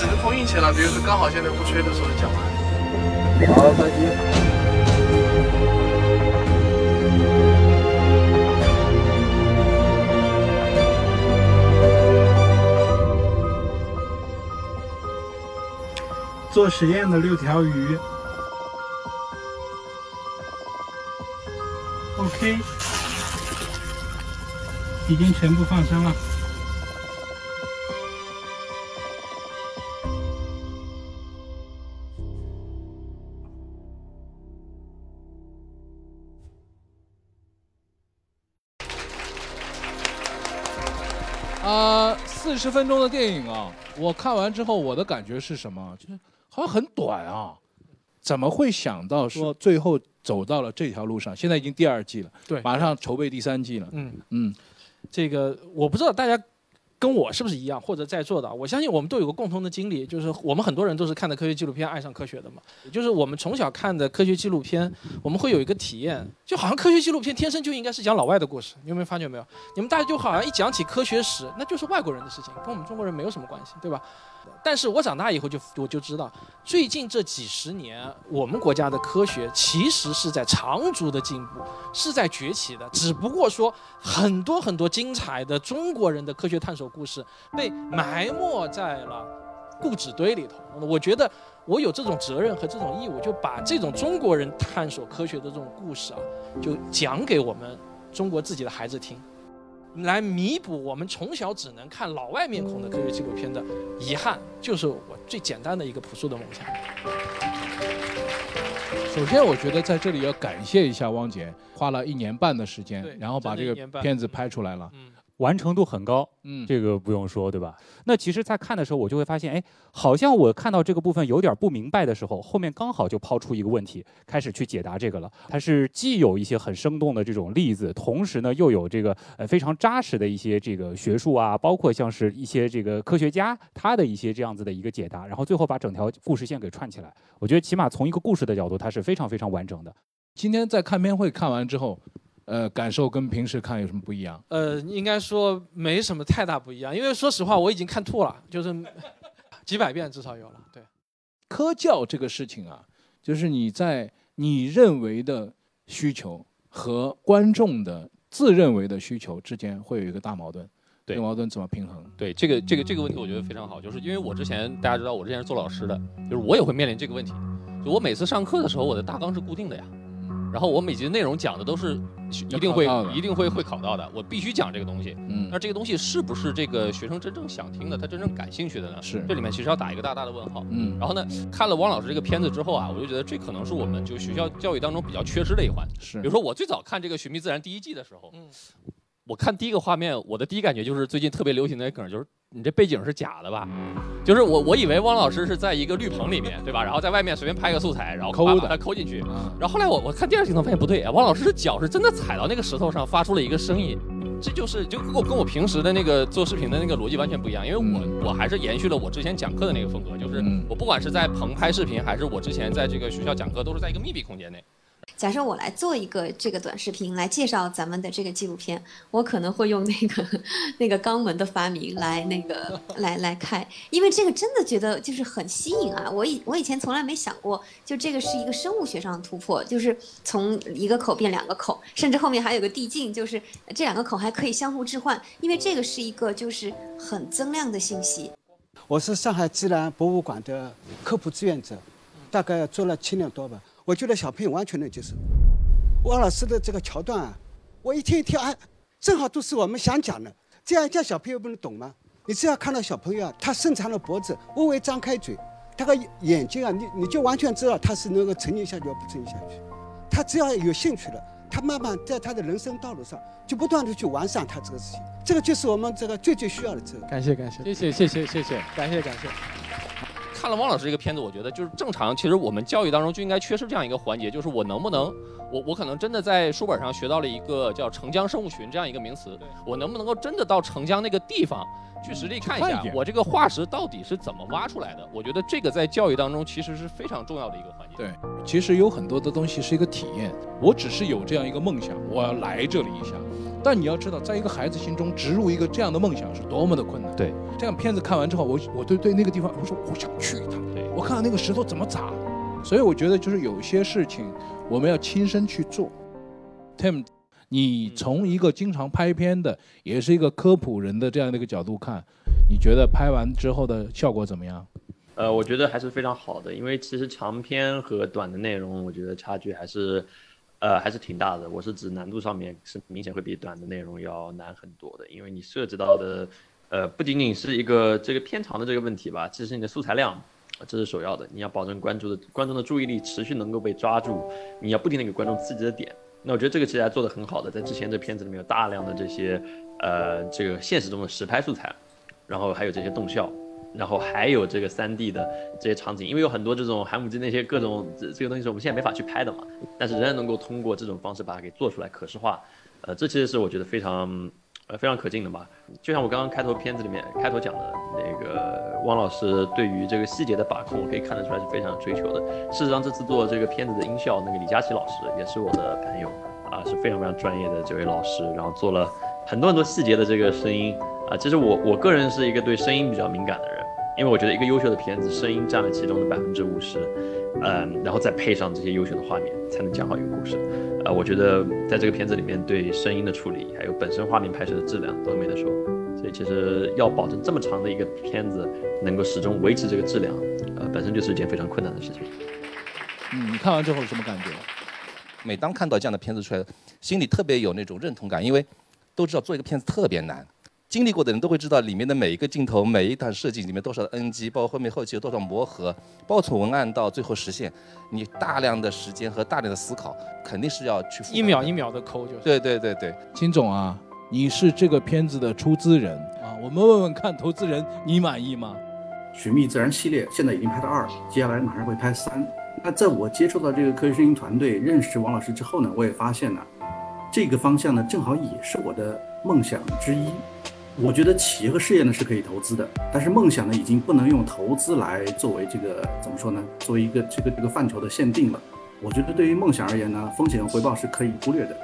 只能碰运气了，比如说刚好现在不吹的时候讲完。好，再见。做实验的六条鱼，OK，已经全部放生了。十分钟的电影啊，我看完之后，我的感觉是什么？就是好像很短啊，怎么会想到说最后走到了这条路上？现在已经第二季了，对，马上筹备第三季了。嗯嗯，这个我不知道大家。跟我是不是一样，或者在座的？我相信我们都有个共同的经历，就是我们很多人都是看的科学纪录片爱上科学的嘛。就是我们从小看的科学纪录片，我们会有一个体验，就好像科学纪录片天生就应该是讲老外的故事。你有没有发觉没有？你们大家就好像一讲起科学史，那就是外国人的事情，跟我们中国人没有什么关系，对吧？但是我长大以后就我就知道，最近这几十年，我们国家的科学其实是在长足的进步，是在崛起的。只不过说，很多很多精彩的中国人的科学探索故事被埋没在了故纸堆里头。我觉得我有这种责任和这种义务，就把这种中国人探索科学的这种故事啊，就讲给我们中国自己的孩子听。来弥补我们从小只能看老外面孔的科学纪录片的遗憾，就是我最简单的一个朴素的梦想。首先，我觉得在这里要感谢一下汪姐，花了一年半的时间，然后把这个片子拍出来了。完成度很高，嗯这个不用说，对吧？那其实，在看的时候，我就会发现，哎，好像我看到这个部分有点不明白的时候，后面刚好就抛出一个问题，开始去解答这个了。它是既有一些很生动的这种例子，同时呢，又有这个呃非常扎实的一些这个学术啊，包括像是一些这个科学家他的一些这样子的一个解答，然后最后把整条故事线给串起来。我觉得起码从一个故事的角度，它是非常非常完整的。今天在看片会看完之后，呃，感受跟平时看有什么不一样？呃，应该说没什么太大不一样，因为说实话我已经看吐了，就是 *laughs* 几百遍至少有了。对，科教这个事情啊，就是你在你认为的需求和观众的自认为的需求之间会有一个大矛盾。对这个矛盾怎么平衡？对这个这个这个问题，我觉得非常好，就是因为我之前大家知道我之前是做老师的，就是我也会面临这个问题。就我每次上课的时候，我的大纲是固定的呀，然后我每节内容讲的都是一定会一定会会考到的，我必须讲这个东西。嗯那这个东西是不是这个学生真正想听的，他真正感兴趣的呢？是这里面其实要打一个大大的问号。嗯然后呢，看了汪老师这个片子之后啊，我就觉得这可能是我们就学校教育当中比较缺失的一环。是比如说我最早看这个《寻觅自然》第一季的时候，我看第一个画面，我的第一感觉就是最近特别流行的梗，就是你这背景是假的吧？就是我我以为汪老师是在一个绿棚里面，对吧？然后在外面随便拍个素材，然后抠的把把它抠进去。然后后来我我看第二镜头发现不对，汪老师的脚是真的踩到那个石头上，发出了一个声音。这就是就跟我跟我平时的那个做视频的那个逻辑完全不一样，因为我、我还是延续了我之前讲课的那个风格，就是我不管是在棚拍视频，还是我之前在这个学校讲课，都是在一个密闭空间内。假设我来做一个这个短视频来介绍咱们的这个纪录片，我可能会用那个那个肛门的发明来那个 *laughs* 来来开，因为这个真的觉得就是很吸引啊！我以我以前从来没想过，就这个是一个生物学上的突破，就是从一个口变两个口，甚至后面还有个递进，就是这两个口还可以相互置换，因为这个是一个就是很增量的信息。我是上海自然博物馆的科普志愿者，大概做了七年多吧。我觉得小朋友完全能接受。汪老师的这个桥段啊，我一听一听，哎，正好都是我们想讲的。这样叫小朋友不能懂吗？你只要看到小朋友啊，他伸长了脖子，微微张开嘴，他的眼睛啊，你你就完全知道他是能够沉浸下去，而不沉浸下去。他只要有兴趣了，他慢慢在他的人生道路上就不断的去完善他这个事情。这个就是我们这个最最需要的这个。感谢感谢，谢谢谢谢谢谢，感谢感谢。看了汪老师这个片子，我觉得就是正常，其实我们教育当中就应该缺失这样一个环节，就是我能不能，我我可能真的在书本上学到了一个叫澄江生物群这样一个名词，我能不能够真的到澄江那个地方去实地看一下我这个化石到底是怎么挖出来的？我觉得这个在教育当中其实是非常重要的一个环节。对，其实有很多的东西是一个体验。我只是有这样一个梦想，我要来这里一下。但你要知道，在一个孩子心中植入一个这样的梦想是多么的困难。对，这样片子看完之后，我我对对那个地方，我说我想去一趟。对，我看到那个石头怎么砸，所以我觉得就是有些事情我们要亲身去做。Tim，你从一个经常拍片的，也是一个科普人的这样的一个角度看，你觉得拍完之后的效果怎么样？呃，我觉得还是非常好的，因为其实长篇和短的内容，我觉得差距还是，呃，还是挺大的。我是指难度上面是明显会比短的内容要难很多的，因为你涉及到的，呃，不仅仅是一个这个片长的这个问题吧，其实你的素材量，这是首要的，你要保证关注的观众的注意力持续能够被抓住，你要不停的给观众刺激的点。那我觉得这个其实还做得很好的，在之前这片子里面有大量的这些，呃，这个现实中的实拍素材，然后还有这些动效。然后还有这个三 D 的这些场景，因为有很多这种寒武纪那些各种这这个东西是我们现在没法去拍的嘛，但是仍然能够通过这种方式把它给做出来可视化，呃，这其实是我觉得非常呃非常可敬的吧。就像我刚刚开头片子里面开头讲的那个汪老师对于这个细节的把控，可以看得出来是非常追求的。事实上，这次做这个片子的音效，那个李佳琦老师也是我的朋友啊，是非常非常专业的这位老师，然后做了很多很多细节的这个声音啊。其实我我个人是一个对声音比较敏感的人。因为我觉得一个优秀的片子，声音占了其中的百分之五十，嗯，然后再配上这些优秀的画面，才能讲好一个故事。呃，我觉得在这个片子里面，对声音的处理，还有本身画面拍摄的质量都没得说。所以其实要保证这么长的一个片子能够始终维持这个质量，呃，本身就是一件非常困难的事情。嗯，你看完之后有什么感觉？每当看到这样的片子出来，心里特别有那种认同感，因为都知道做一个片子特别难。经历过的人都会知道，里面的每一个镜头、每一段设计里面多少的 NG，包括后面后期有多少磨合，包括从文案到最后实现，你大量的时间和大量的思考，肯定是要去一秒一秒的抠，就是。对对对对，金总啊，你是这个片子的出资人啊，我们问问看投资人你满意吗？《寻觅自然》系列现在已经拍到二，接下来马上会拍三。那在我接触到这个科学声音团队，认识王老师之后呢，我也发现呢，这个方向呢，正好也是我的梦想之一。我觉得企业和事业呢是可以投资的，但是梦想呢已经不能用投资来作为这个怎么说呢？作为一个这个这个范畴的限定了。我觉得对于梦想而言呢，风险和回报是可以忽略的，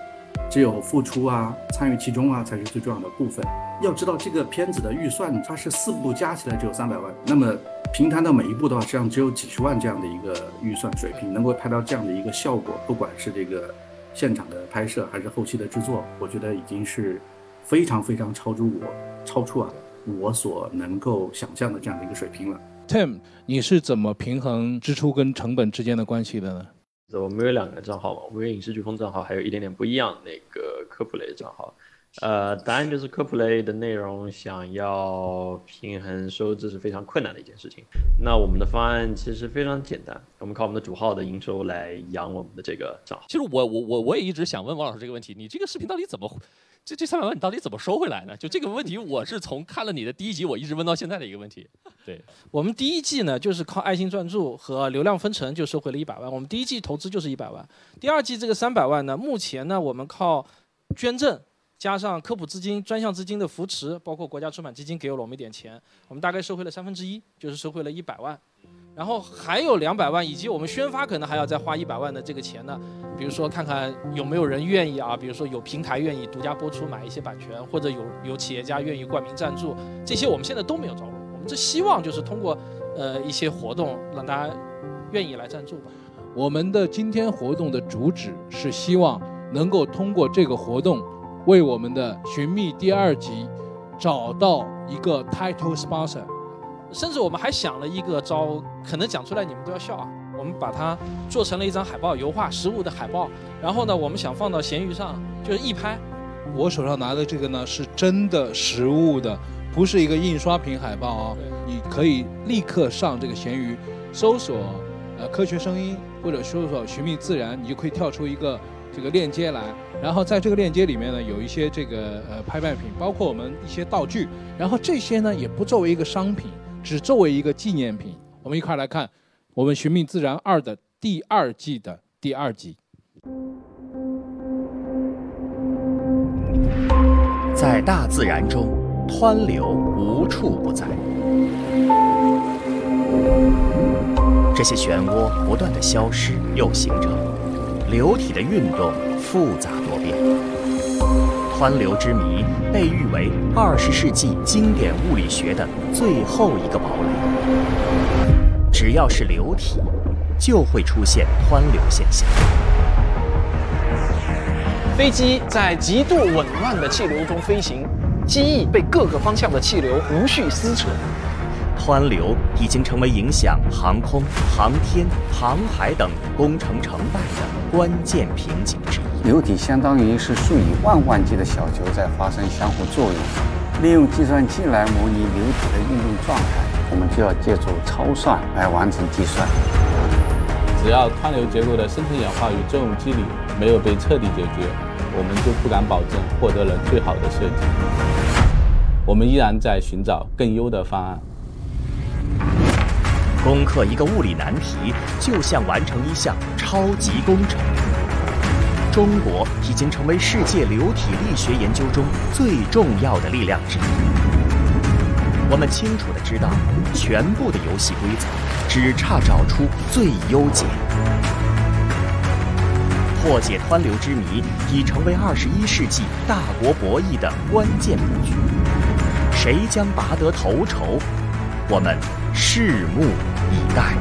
只有付出啊、参与其中啊才是最重要的部分。要知道这个片子的预算它是四部加起来只有三百万，那么平摊到每一部的话，实际上只有几十万这样的一个预算水平，能够拍到这样的一个效果，不管是这个现场的拍摄还是后期的制作，我觉得已经是非常非常超出我超出啊我所能够想象的这样的一个水平了。Tim，你是怎么平衡支出跟成本之间的关系的呢？我们有两个账号嘛，我们有影视飓风账号，还有一点点不一样那个科普类的账号。呃，答案就是科普类的内容想要平衡收支是非常困难的一件事情。那我们的方案其实非常简单，我们靠我们的主号的营收来养我们的这个账号。其实我我我我也一直想问王老师这个问题，你这个视频到底怎么，这这三百万你到底怎么收回来呢？就这个问题，我是从看了你的第一集，我一直问到现在的一个问题。对，我们第一季呢，就是靠爱心赞助和流量分成就收回了一百万。我们第一季投资就是一百万，第二季这个三百万呢，目前呢我们靠捐赠加上科普资金、专项资金的扶持，包括国家出版基金给了我们一点钱，我们大概收回了三分之一，就是收回了一百万。然后还有两百万，以及我们宣发可能还要再花一百万的这个钱呢，比如说看看有没有人愿意啊，比如说有平台愿意独家播出买一些版权，或者有有企业家愿意冠名赞助，这些我们现在都没有招入。我们这希望就是通过呃一些活动让大家愿意来赞助吧。我们的今天活动的主旨是希望能够通过这个活动，为我们的《寻觅》第二集找到一个 title sponsor。甚至我们还想了一个招，可能讲出来你们都要笑啊。我们把它做成了一张海报，油画实物的海报。然后呢，我们想放到闲鱼上，就是一拍。我手上拿的这个呢，是真的实物的，不是一个印刷品海报啊。你可以立刻上这个闲鱼，搜索呃科学声音或者搜索寻觅自然，你就可以跳出一个这个链接来。然后在这个链接里面呢，有一些这个呃拍卖品，包括我们一些道具。然后这些呢，也不作为一个商品。只作为一个纪念品，我们一块来看我们《寻觅自然二》的第二季的第二集。在大自然中，湍流无处不在，这些漩涡不断的消失又形成，流体的运动复杂多变。湍流之谜被誉为二十世纪经典物理学的最后一个堡垒。只要是流体，就会出现湍流现象。飞机在极度紊乱的气流中飞行，机翼被各个方向的气流无序撕扯。湍流已经成为影响航空、航天、航海等工程成败的关键瓶颈之一。流体相当于是数以万万计的小球在发生相互作用，利用计算机来模拟流体的运动状态，我们就要借助超算来完成计算。只要湍流结构的深层演化与作用机理没有被彻底解决，我们就不敢保证获得了最好的设计。我们依然在寻找更优的方案。攻克一个物理难题，就像完成一项超级工程。中国已经成为世界流体力学研究中最重要的力量之一。我们清楚的知道，全部的游戏规则只差找出最优解。破解湍流之谜已成为二十一世纪大国博弈的关键布局。谁将拔得头筹？我们拭目以待。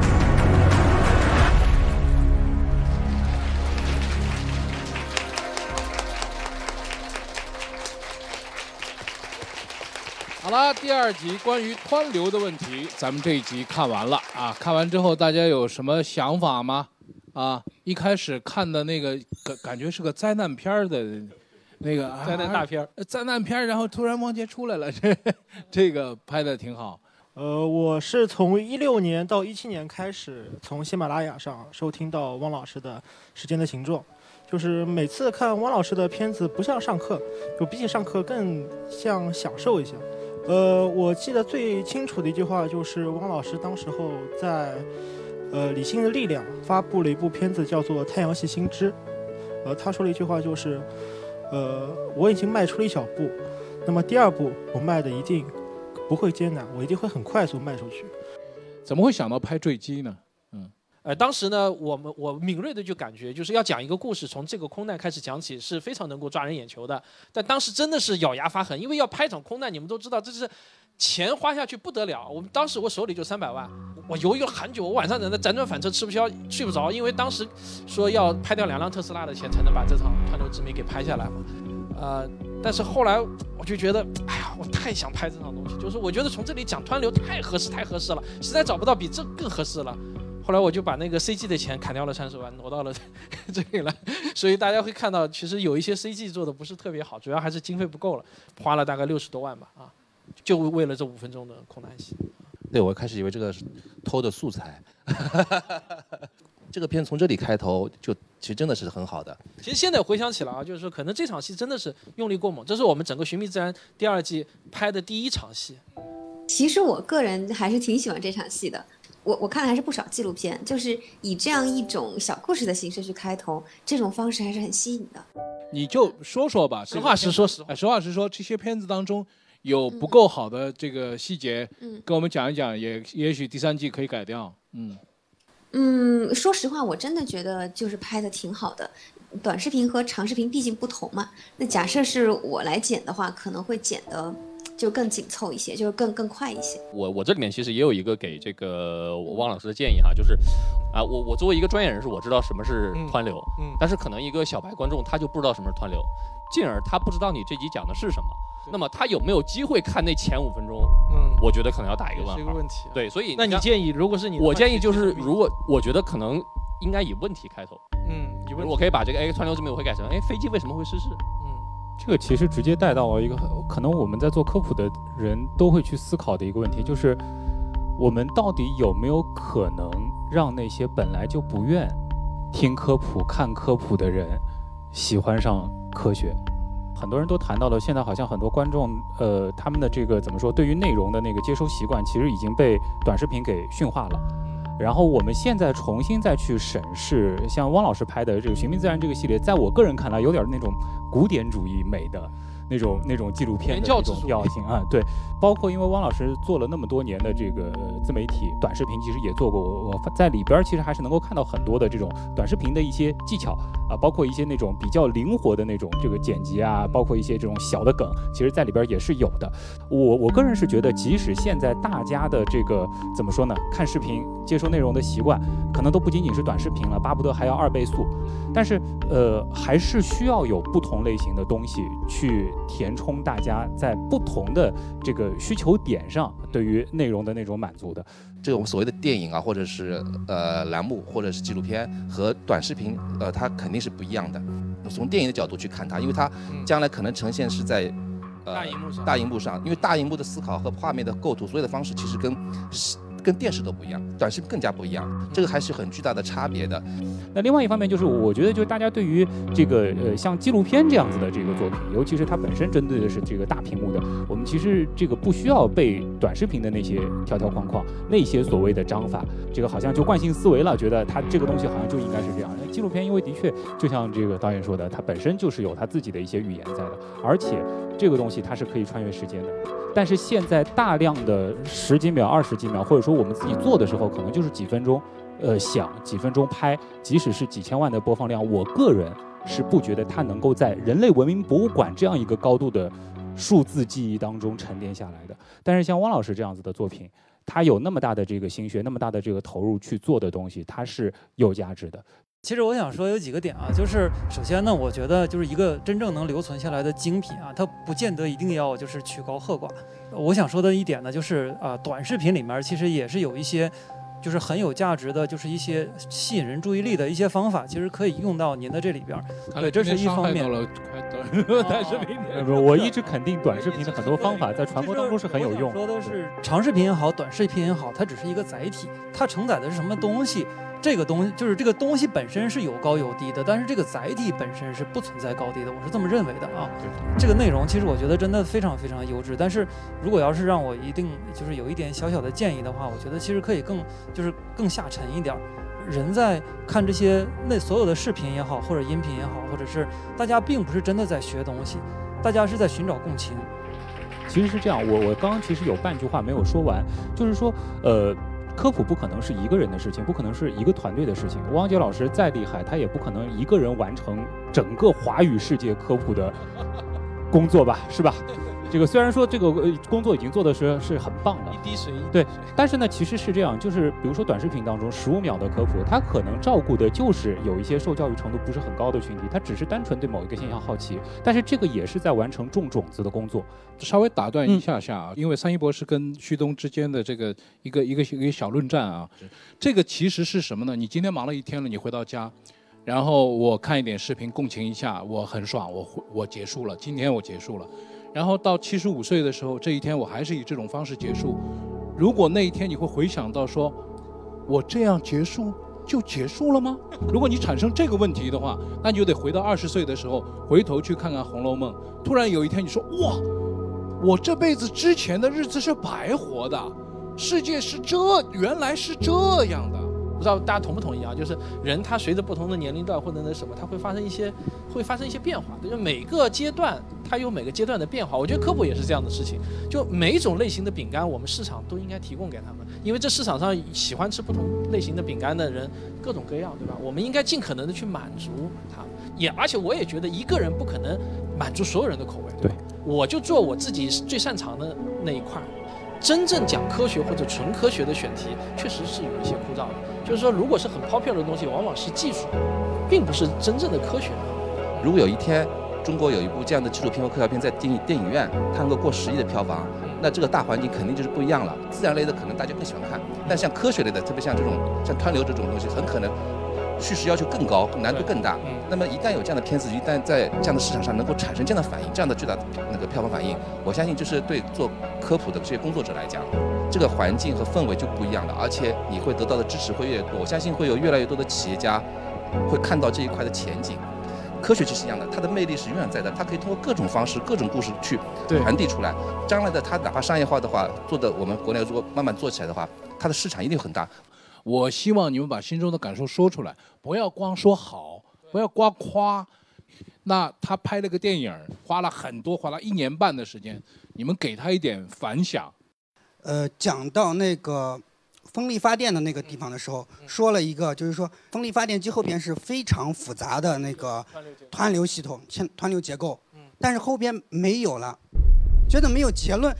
好了，第二集关于湍流的问题，咱们这一集看完了啊。看完之后，大家有什么想法吗？啊，一开始看的那个感感觉是个灾难片儿的，那个灾难大片儿啊灾难片儿，然后突然汪杰出来了，这这个拍的挺好。呃，我是从一六年到一七年开始，从喜马拉雅上收听到汪老师的《时间的形状》，就是每次看汪老师的片子不像上课，就比起上课更像享受一下。呃，我记得最清楚的一句话就是汪老师当时候在呃《理性的力量》发布了一部片子叫做《太阳系新知》，呃，他说了一句话就是，呃，我已经迈出了一小步，那么第二步我迈的一定不会艰难，我一定会很快速卖出去。怎么会想到拍坠机呢？嗯，呃，当时呢，我们我敏锐的就感觉，就是要讲一个故事，从这个空难开始讲起，是非常能够抓人眼球的。但当时真的是咬牙发狠，因为要拍一场空难，你们都知道，这是钱花下去不得了。我们当时我手里就三百万，我犹豫了很久，我晚上在那辗转反侧，吃不消，睡不着，因为当时说要拍掉两辆特斯拉的钱才能把这场《湍流之谜》给拍下来嘛。呃，但是后来我就觉得，哎呀，我太想拍这种东西，就是我觉得从这里讲湍流太合适，太合适了，实在找不到比这更合适了。后来我就把那个 CG 的钱砍掉了三十万，挪到了 *laughs* 这里来，所以大家会看到，其实有一些 CG 做的不是特别好，主要还是经费不够了，花了大概六十多万吧，啊，就为了这五分钟的空难戏。对，我开始以为这个是偷的素材。这个片从这里开头就其实真的是很好的。其实现在回想起来啊，就是说可能这场戏真的是用力过猛，这是我们整个《寻觅自然》第二季拍的第一场戏。其实我个人还是挺喜欢这场戏的。我我看了还是不少纪录片，就是以这样一种小故事的形式去开头，这种方式还是很吸引的。你就说说吧，实话实说，实话实话实说，这些片子当中有不够好的这个细节，嗯跟我们讲一讲，也也许第三季可以改掉。嗯，嗯，说实话，我真的觉得就是拍的挺好的。短视频和长视频毕竟不同嘛，那假设是我来剪的话，可能会剪的就更紧凑一些，就是更更快一些。我我这里面其实也有一个给这个汪老师的建议哈，就是啊，我我作为一个专业人士，我知道什么是湍流，嗯但是可能一个小白观众他就不知道什么是湍流，进而他不知道你这集讲的是什么。那么他有没有机会看那前五分钟？嗯，我觉得可能要打一个问号。是一个问题啊对，所以那你建议如果是你我建议就是，如果我觉得可能应该以问题开头。嗯，以问题我可以把这个哎川流之谜我会改成哎飞机为什么会失事？嗯这个其实直接带到了一个很可能我们在做科普的人都会去思考的一个问题，就是我们到底有没有可能让那些本来就不愿听科普、看科普的人喜欢上科学？很多人都谈到了，现在好像很多观众，呃，他们的这个怎么说，对于内容的那个接收习惯，其实已经被短视频给驯化了。然后我们现在重新再去审视，像汪老师拍的这个《寻觅自然》这个系列，在我个人看来，有点那种古典主义美的那种那种纪录片的那种调性啊。对，包括因为汪老师做了那么多年的这个呃自媒体短视频，其实也做过，我我在里边其实还是能够看到很多的这种短视频的一些技巧啊，包括一些那种比较灵活的那种这个剪辑啊，包括一些这种小的梗，其实在里边也是有的。我我个人是觉得，即使现在大家的这个怎么说呢，看视频接收内容的习惯，可能都不仅仅是短视频了，巴不得还要二倍速。但是呃，还是需要有不同类型的东西去填充大家在不同的这个需求点上对于内容的那种满足的。这种所谓的电影啊，或者是呃栏目，或者是纪录片和短视频，呃，它肯定是不一样的。从电影的角度去看它，因为它将来可能呈现是在呃大荧幕上大荧幕上，因为大荧幕的思考和画面的构图，所有的方式其实跟跟电视都不一样，短视频更加不一样，这个还是很巨大的差别的。那另外一方面就是，我觉得就是大家对于这个呃像纪录片这样子的这个作品，尤其是它本身针对的是这个大屏幕的，我们其实这个不需要被短视频的那些条条框框、那些所谓的章法，这个好像就惯性思维了，觉得它这个东西好像就应该是这样。纪录片因为的确就像这个导演说的，它本身就是有它自己的一些语言在的，而且这个东西它是可以穿越时间的。但是现在大量的十几秒、二十几秒，或者说我们自己做的时候，可能就是几分钟，呃，想几分钟拍，即使是几千万的播放量，我个人是不觉得它能够在人类文明博物馆这样一个高度的数字记忆当中沉淀下来的。但是像汪老师这样子的作品，他有那么大的这个心血，那么大的这个投入去做的东西，它是有价值的。其实我想说有几个点啊，就是首先呢，我觉得就是一个真正能留存下来的精品啊，它不见得一定要就是曲高和寡。我想说的一点呢，就是啊、短视频里面其实也是有一些。就是很有价值的，就是一些吸引人注意力的一些方法，其实可以用到您的这里边。对，这是一方面。了快短视频呃不，我一直肯定短视频的很多方法在传播当中是很有用的。说的是长视频也好，短视频也好，它只是一个载体，它承载的是什么东西，这个东西就是这个东西本身是有高有低的，但是这个载体本身是不存在高低的，我是这么认为的啊。这个内容其实我觉得真的非常非常优质，但是如果要是让我一定就是有一点小小的建议的话，我觉得其实可以更就是更下沉一点儿。人在看这些那所有的视频也好，或者音频也好，或者是大家并不是真的在学东西，大家是在寻找共情。其实是这样，我我刚刚其实有半句话没有说完，就是说，呃，科普不可能是一个人的事情，不可能是一个团队的事情。汪杰老师再厉害，他也不可能一个人完成整个华语世界科普的工作吧，是吧？这个虽然说这个呃工作已经做的是是很棒的，一滴水一滴对，但是呢，其实是这样，就是比如说短视频当中十五秒的科普，它可能照顾的就是有一些受教育程度不是很高的群体，他只是单纯对某一个现象好奇，但是这个也是在完成种种子的工作。稍微打断一下下啊，因为三一博士跟旭东之间的这个一个一个一个小论战啊，这个其实是什么呢？你今天忙了一天了，你回到家，然后我看一点视频共情一下，我很爽，我我结束了，今天我结束了。然后到七十五岁的时候，这一天我还是以这种方式结束。如果那一天你会回想到说，我这样结束就结束了吗？如果你产生这个问题的话，那你就得回到二十岁的时候，回头去看看《红楼梦》。突然有一天你说，哇，我这辈子之前的日子是白活的，世界是这，原来是这样的。不知道大家同不同意啊？就是人他随着不同的年龄段或者那什么，他会发生一些会发生一些变化。就是每个阶段它有每个阶段的变化。我觉得科普也是这样的事情。就每一种类型的饼干，我们市场都应该提供给他们，因为这市场上喜欢吃不同类型的饼干的人各种各样，对吧？我们应该尽可能的去满足他们。也而且我也觉得一个人不可能满足所有人的口味。对，我就做我自己最擅长的那一块儿。真正讲科学或者纯科学的选题，确实是有一些枯燥的。就是说，如果是很 popular 的东西，往往是技术，并不是真正的科学。如果有一天中国有一部这样的纪录片或科幻片在电影电影院，它能够过十亿的票房，那这个大环境肯定就是不一样了。自然类的可能大家更喜欢看，但像科学类的，特别像这种像湍流这种东西，很可能叙事要求更高，难度更大。那么一旦有这样的片子，一旦在这样的市场上能够产生这样的反应，这样的巨大的那个票房反应，我相信就是对做科普的这些工作者来讲，这个环境和氛围就不一样了，而且你会得到的支持会越多。我相信会有越来越多的企业家会看到这一块的前景。科学就是一样的，它的魅力是永远在的，它可以通过各种方式、各种故事去传递出来。将来的它哪怕商业化的话，做的我们国内如果慢慢做起来的话，它的市场一定很大。我希望你们把心中的感受说出来，不要光说好，不要光夸。那他拍了个电影，花了很多，花了一年半的时间，你们给他一点反响。呃，讲到那个风力发电的那个地方的时候，说了一个，就是说风力发电机后边是非常复杂的那个湍流系统、湍湍流结构，但是后边没有了，觉得没有结论。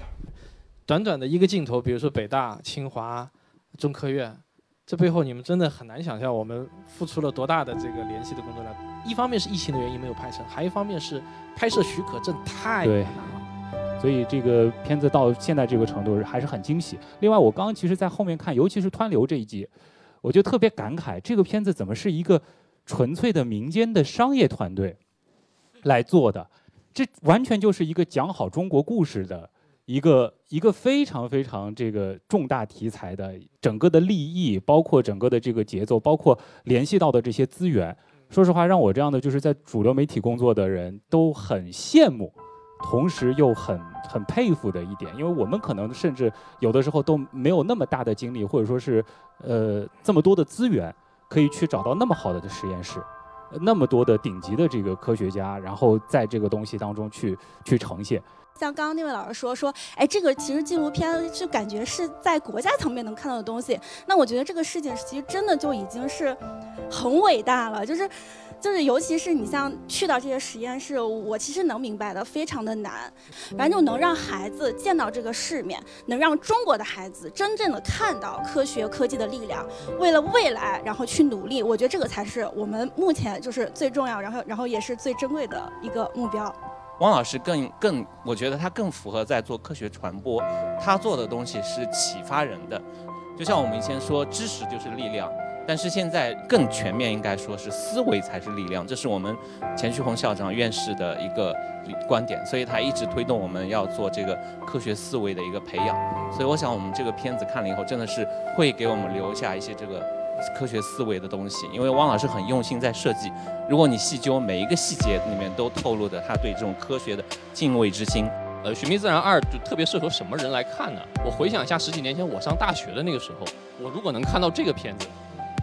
短短的一个镜头，比如说北大、清华、中科院，这背后你们真的很难想象我们付出了多大的这个联系的工作量。一方面是疫情的原因没有拍成，还一方面是拍摄许可证太对难了。所以这个片子到现在这个程度还是很惊喜。另外，我刚刚其实在后面看，尤其是湍流这一集，我就特别感慨，这个片子怎么是一个纯粹的民间的商业团队来做的？这完全就是一个讲好中国故事的一个一个非常非常这个重大题材的整个的立意，包括整个的这个节奏，包括联系到的这些资源。说实话，让我这样的就是在主流媒体工作的人都很羡慕。同时又很很佩服的一点，因为我们可能甚至有的时候都没有那么大的精力，或者说是呃这么多的资源，可以去找到那么好的实验室，那么多的顶级的这个科学家，然后在这个东西当中去去呈现。像刚刚那位老师说说，哎，这个其实纪录片就感觉是在国家层面能看到的东西。那我觉得这个事情其实真的就已经是很伟大了，就是。就是，尤其是你像去到这些实验室，我其实能明白的，非常的难。反正就能让孩子见到这个世面，能让中国的孩子真正的看到科学科技的力量，为了未来然后去努力。我觉得这个才是我们目前就是最重要，然后然后也是最珍贵的一个目标。汪老师更更，我觉得他更符合在做科学传播，他做的东西是启发人的。就像我们以前说，知识就是力量。但是现在更全面，应该说是思维才是力量，这是我们钱旭红校长院士的一个观点，所以他一直推动我们要做这个科学思维的一个培养。所以我想我们这个片子看了以后，真的是会给我们留下一些这个科学思维的东西，因为汪老师很用心在设计。如果你细究每一个细节，里面都透露着他对这种科学的敬畏之心。呃，《寻觅自然二》就特别适合什么人来看呢？我回想一下十几年前我上大学的那个时候，我如果能看到这个片子，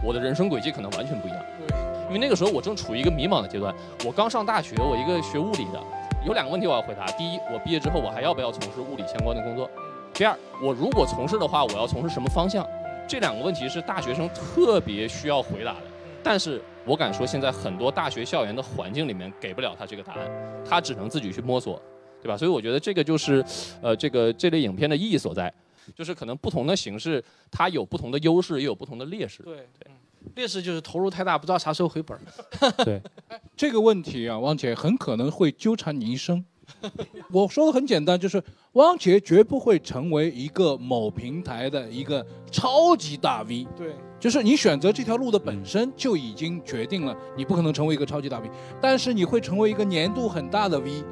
我的人生轨迹可能完全不一样。对，因为那个时候我正处于一个迷茫的阶段，我刚上大学，我一个学物理的，有两个问题我要回答：第一，我毕业之后我还要不要从事物理相关的工作？第二，我如果从事的话，我要从事什么方向？这两个问题是大学生特别需要回答的，但是我敢说，现在很多大学校园的环境里面给不了他这个答案，他只能自己去摸索，对吧？所以我觉得这个就是，呃，这个这类影片的意义所在，就是可能不同的形式，它有不同的优势，也有不同的劣势。对对，劣势就是投入太大，不知道啥时候回本儿。对，*laughs* 这个问题啊，汪姐很可能会纠缠你一生。*laughs* 我说的很简单，就是汪杰绝不会成为一个某平台的一个超级大 V。对，就是你选择这条路的本身就已经决定了你不可能成为一个超级大 V，但是你会成为一个年度很大的 V。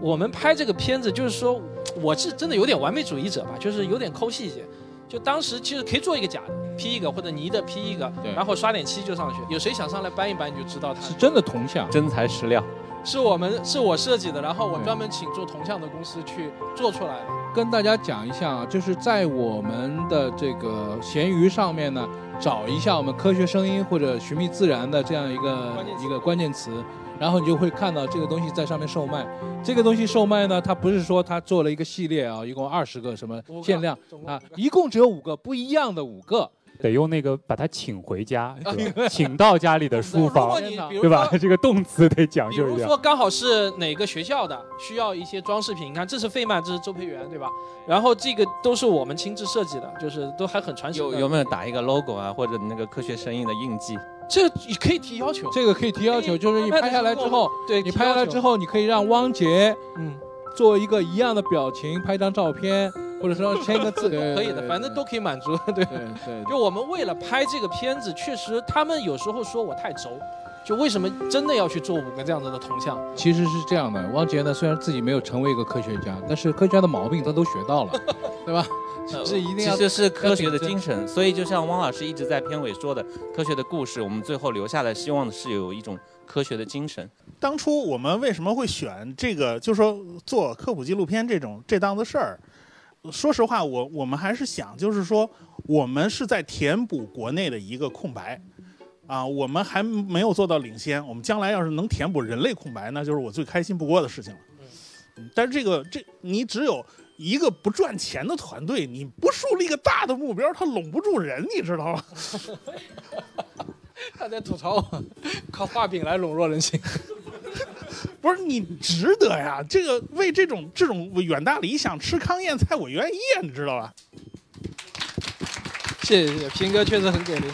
我们拍这个片子，就是说我是真的有点完美主义者吧，就是有点抠细节。就当时其实可以做一个假的，P 一个或者泥的 P 一个，然后刷点漆就上去。有谁想上来搬一搬，你就知道他是真的铜像，真材实料。是我们是我设计的，然后我专门请做铜像的公司去做出来的。跟大家讲一下啊，就是在我们的这个闲鱼上面呢，找一下我们科学声音或者寻觅自然的这样一个一个关键词，然后你就会看到这个东西在上面售卖。这个东西售卖呢，它不是说它做了一个系列啊，一共二十个什么限量啊，一共只有五个不一样的五个。得用那个把他请回家，*laughs* 请到家里的书房，对吧？这个动词得讲究一点。比如说，刚好是哪个学校的需要一些装饰品，你看这是费曼，这是周培源，对吧？然后这个都是我们亲自设计的，就是都还很传神。有有没有打一个 logo 啊，或者那个科学声音的印记？这你可以提要求，这个可以提要求，就是你拍下来之后，对你拍下来之后，你可以让汪杰，嗯，做一个一样的表情，拍张照片。或者说签个字 *laughs* 都可以的，反正都可以满足。*laughs* 对对，就我们为了拍这个片子，确实他们有时候说我太轴，就为什么真的要去做五个这样子的铜像？其实是这样的，汪杰呢虽然自己没有成为一个科学家，但是科学家的毛病他都学到了，*laughs* 对吧？是一定要，其实是科学的精神。所以就像汪老师一直在片尾说的，科学的故事，我们最后留下来，希望的是有一种科学的精神。当初我们为什么会选这个，就是说做科普纪录片这种这档子事儿？说实话，我我们还是想，就是说，我们是在填补国内的一个空白，啊，我们还没有做到领先。我们将来要是能填补人类空白，那就是我最开心不过的事情了。嗯，但是这个这，你只有一个不赚钱的团队，你不树立一个大的目标，它拢不住人，你知道吗？*laughs* 他在吐槽我，*laughs* 靠画饼来笼络人心。*laughs* 不是你值得呀！这个为这种这种远大理想吃糠咽菜，我愿意，你知道吧？谢谢谢谢，平哥确实很给力。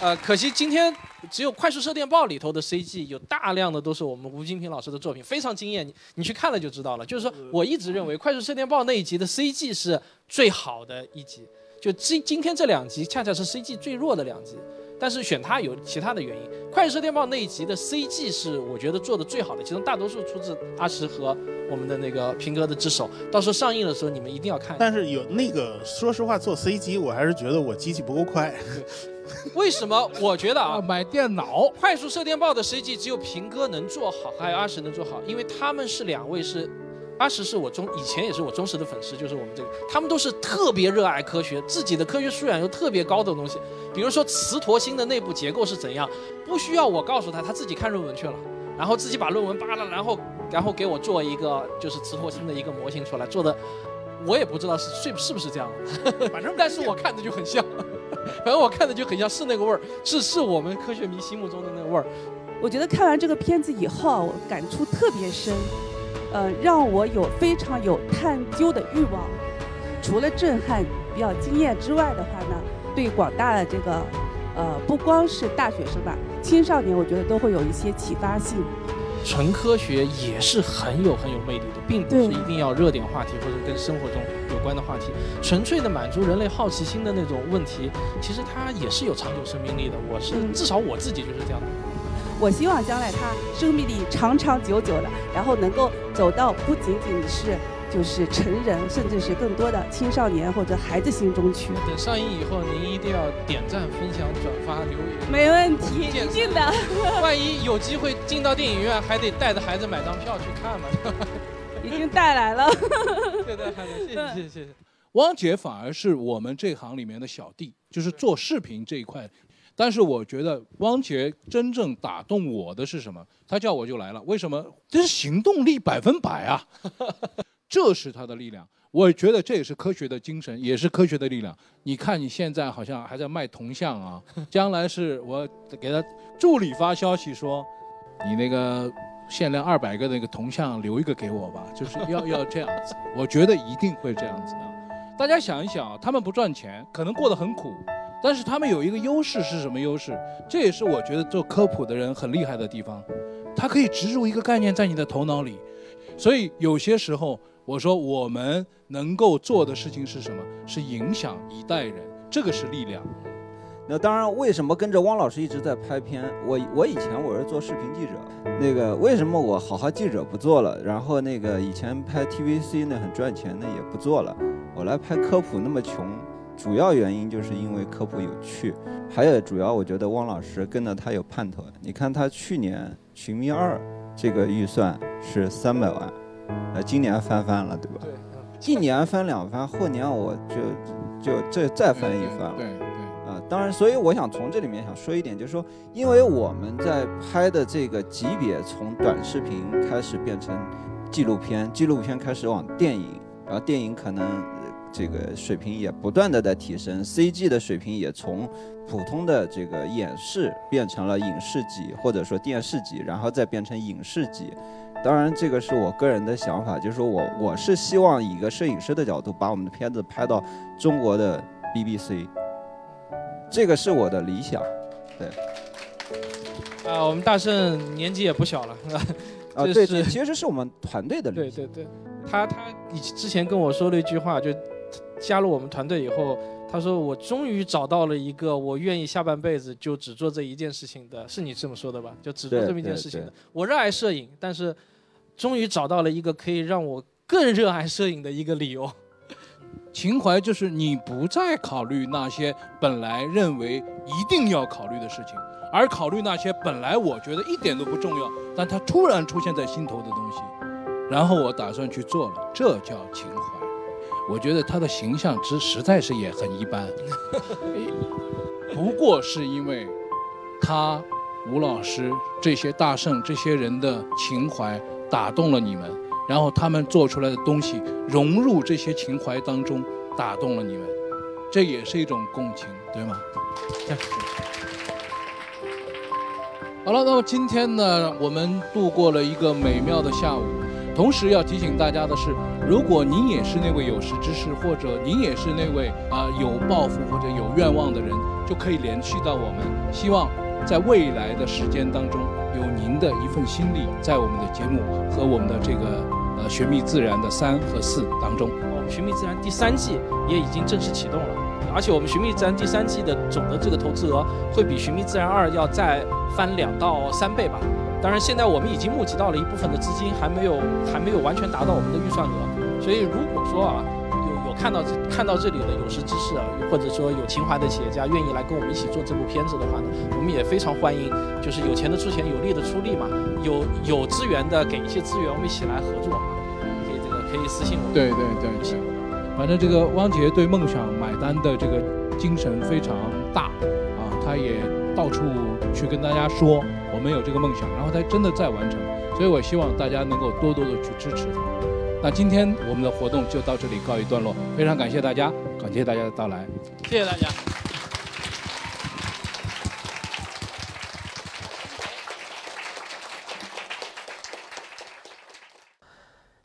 呃，可惜今天只有《快速射电报》里头的 CG 有大量的都是我们吴金平老师的作品，非常惊艳。你你去看了就知道了。就是说，我一直认为《快速射电报》那一集的 CG 是最好的一集，就今今天这两集恰恰是 CG 最弱的两集。但是选它有其他的原因，《快射电报》那一集的 CG 是我觉得做的最好的，其中大多数出自阿石和我们的那个平哥的之手。到时候上映的时候，你们一定要看。但是有那个，说实话，做 CG 我还是觉得我机器不够快。为什么？我觉得啊，*laughs* 买电脑。《快速射电报》的 CG 只有平哥能做好，还有阿石能做好，因为他们是两位是。阿石是我忠，以前也是我忠实的粉丝，就是我们这个，他们都是特别热爱科学，自己的科学素养又特别高的东西。比如说磁陀星的内部结构是怎样，不需要我告诉他，他自己看论文去了，然后自己把论文扒了，然后然后给我做一个就是磁陀星的一个模型出来，做的我也不知道是是是不是这样，*laughs* 反正但是我看着就很像，*laughs* 反正我看着就很像是那个味儿，是是我们科学迷心目中的那个味儿。我觉得看完这个片子以后，我感触特别深。呃，让我有非常有探究的欲望。除了震撼、比较惊艳之外的话呢，对广大的这个，呃，不光是大学生吧，青少年，我觉得都会有一些启发性。纯科学也是很有很有魅力的，并不是一定要热点话题或者跟生活中有关的话题，纯粹的满足人类好奇心的那种问题，其实它也是有长久生命力的。我是至少我自己就是这样的。我希望将来他生命力长长久久的，然后能够走到不仅仅是就是成人，甚至是更多的青少年或者孩子心中去。等上映以后，您一定要点赞、分享、转发、留言。没问题，一定的。*laughs* 万一有机会进到电影院，还得带着孩子买张票去看嘛。*laughs* 已经带来了。*laughs* 对对，谢谢谢谢谢谢。汪姐反而是我们这行里面的小弟，就是做视频这一块。但是我觉得汪杰真正打动我的是什么？他叫我就来了，为什么？这是行动力百分百啊！*laughs* 这是他的力量。我觉得这也是科学的精神，也是科学的力量。你看你现在好像还在卖铜像啊，*laughs* 将来是我给他助理发消息说，你那个限量二百个那个铜像留一个给我吧，就是要 *laughs* 要这样子。我觉得一定会这样子的。大家想一想，他们不赚钱，可能过得很苦。但是他们有一个优势是什么优势？这也是我觉得做科普的人很厉害的地方，他可以植入一个概念在你的头脑里。所以有些时候我说我们能够做的事情是什么？是影响一代人，这个是力量。那当然，为什么跟着汪老师一直在拍片？我我以前我是做视频记者，那个为什么我好好记者不做了？然后那个以前拍 TVC 那很赚钱的也不做了，我来拍科普那么穷。主要原因就是因为科普有趣，还有主要我觉得汪老师跟着他有盼头。你看他去年《寻觅二》这个预算是三百万，呃，今年翻番了，对吧？对。一年翻两番，后年我就就再再翻一番了。对对。啊，当然，所以我想从这里面想说一点，就是说，因为我们在拍的这个级别从短视频开始变成纪录片，纪录片开始往电影，然后电影可能。这个水平也不断的在提升，CG 的水平也从普通的这个演示变成了影视级，或者说电视级，然后再变成影视级。当然，这个是我个人的想法，就是说我我是希望以一个摄影师的角度，把我们的片子拍到中国的 BBC，这个是我的理想。对。啊，我们大圣年纪也不小了，*laughs* 啊，对对，其实是我们团队的理想。对对对，他他以之前跟我说了一句话，就。加入我们团队以后，他说我终于找到了一个我愿意下半辈子就只做这一件事情的，是你这么说的吧？就只做这么一件事情的。我热爱摄影，但是终于找到了一个可以让我更热爱摄影的一个理由。*laughs* 情怀就是你不再考虑那些本来认为一定要考虑的事情，而考虑那些本来我觉得一点都不重要，但它突然出现在心头的东西，然后我打算去做了，这叫情怀。我觉得他的形象之实在是也很一般，*laughs* 不过是因为他吴老师这些大圣这些人的情怀打动了你们，然后他们做出来的东西融入这些情怀当中，打动了你们，这也是一种共情，对吗？好了，那么今天呢，我们度过了一个美妙的下午。同时要提醒大家的是，如果您也是那位有识之士，或者您也是那位啊有抱负或者有愿望的人，就可以联系到我们。希望在未来的时间当中，有您的一份心力，在我们的节目和我们的这个呃寻觅自然的三和四当中。我们寻觅自然第三季也已经正式启动了，而且我们寻觅自然第三季的总的这个投资额会比寻觅自然二要再翻两到三倍吧。当然，现在我们已经募集到了一部分的资金，还没有还没有完全达到我们的预算额。所以，如果说啊，有有看到这看到这里的有识之士啊，或者说有情怀的企业家，愿意来跟我们一起做这部片子的话呢，我们也非常欢迎。就是有钱的出钱，有力的出力嘛，有有资源的给一些资源，我们一起来合作啊。可以这个可以私信我。对对对对，反正这个汪杰对梦想买单的这个精神非常大啊，他也到处去跟大家说。我们有这个梦想，然后他真的在完成，所以我希望大家能够多多的去支持他。那今天我们的活动就到这里告一段落，非常感谢大家，感谢大家的到来，谢谢大家。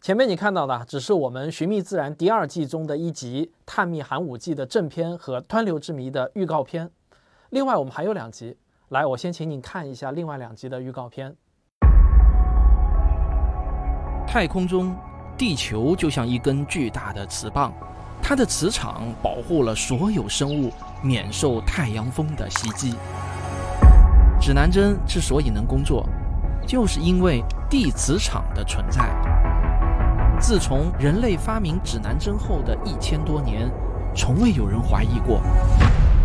前面你看到的只是我们《寻觅自然》第二季中的一集《探秘寒武纪》的正片和《湍流之谜》的预告片，另外我们还有两集。来，我先请你看一下另外两集的预告片。太空中，地球就像一根巨大的磁棒，它的磁场保护了所有生物免受太阳风的袭击。指南针之所以能工作，就是因为地磁场的存在。自从人类发明指南针后的一千多年，从未有人怀疑过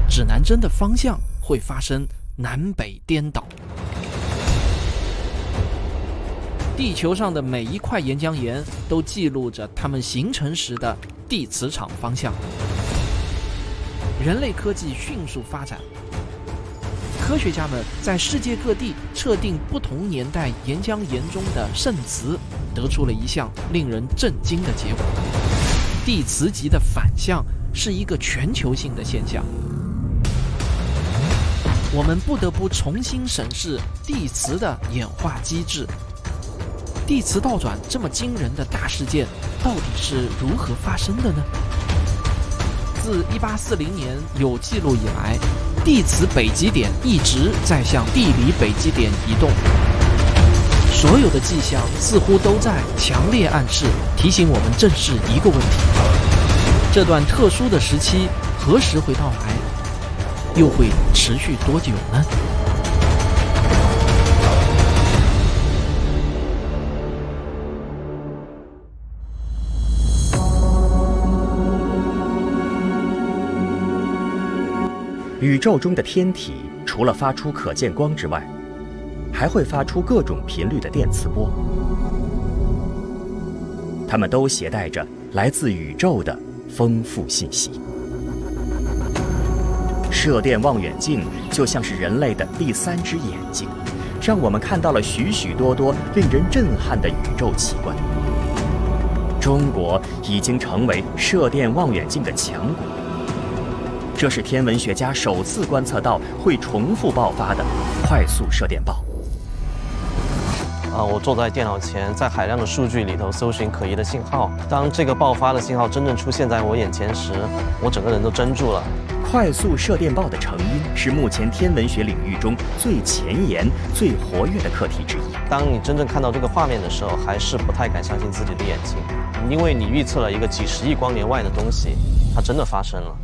指南针的方向会发生南北颠倒。地球上的每一块岩浆岩都记录着它们形成时的地磁场方向。人类科技迅速发展，科学家们在世界各地测定不同年代岩浆岩中的渗磁，得出了一项令人震惊的结果：地磁极的反向是一个全球性的现象。我们不得不重新审视地磁的演化机制。地磁倒转这么惊人的大事件，到底是如何发生的呢？自1840年有记录以来，地磁北极点一直在向地理北极点移动。所有的迹象似乎都在强烈暗示，提醒我们正视一个问题：这段特殊的时期何时会到来？又会持续多久呢？宇宙中的天体除了发出可见光之外，还会发出各种频率的电磁波，它们都携带着来自宇宙的丰富信息。射电望远镜就像是人类的第三只眼睛，让我们看到了许许多多令人震撼的宇宙奇观。中国已经成为射电望远镜的强国。这是天文学家首次观测到会重复爆发的快速射电暴。啊，我坐在电脑前，在海量的数据里头搜寻可疑的信号。当这个爆发的信号真正出现在我眼前时，我整个人都怔住了。快速射电暴的成因是目前天文学领域中最前沿、最活跃的课题之一。当你真正看到这个画面的时候，还是不太敢相信自己的眼睛，因为你预测了一个几十亿光年外的东西，它真的发生了。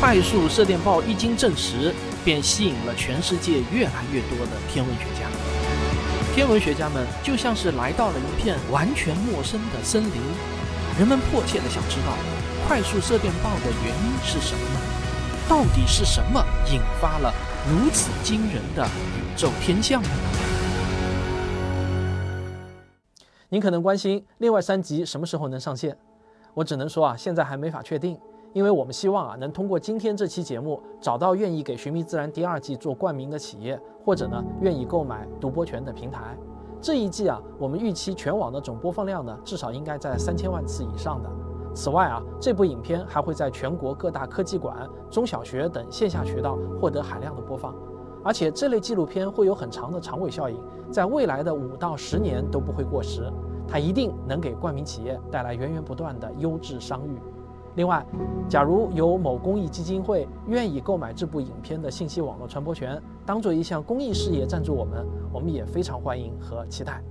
快速射电暴一经证实，便吸引了全世界越来越多的天文学家。天文学家们就像是来到了一片完全陌生的森林，人们迫切地想知道，快速射电暴的原因是什么呢？到底是什么引发了如此惊人的宇宙天象呢？您可能关心另外三集什么时候能上线，我只能说啊，现在还没法确定。因为我们希望啊，能通过今天这期节目，找到愿意给《寻觅自然》第二季做冠名的企业，或者呢，愿意购买独播权的平台。这一季啊，我们预期全网的总播放量呢，至少应该在三千万次以上的。此外啊，这部影片还会在全国各大科技馆、中小学等线下渠道获得海量的播放。而且这类纪录片会有很长的长尾效应，在未来的五到十年都不会过时。它一定能给冠名企业带来源源不断的优质商誉。另外，假如有某公益基金会愿意购买这部影片的信息网络传播权，当做一项公益事业赞助我们，我们也非常欢迎和期待。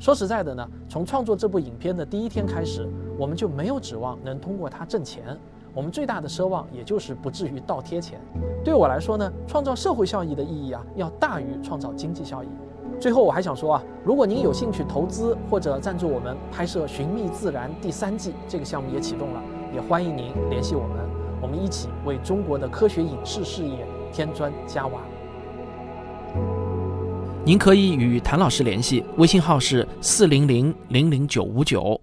说实在的呢，从创作这部影片的第一天开始，我们就没有指望能通过它挣钱。我们最大的奢望，也就是不至于倒贴钱。对我来说呢，创造社会效益的意义啊，要大于创造经济效益。最后，我还想说啊，如果您有兴趣投资或者赞助我们拍摄《寻觅自然》第三季，这个项目也启动了。也欢迎您联系我们，我们一起为中国的科学影视事业添砖加瓦。您可以与谭老师联系，微信号是四零零零零九五九。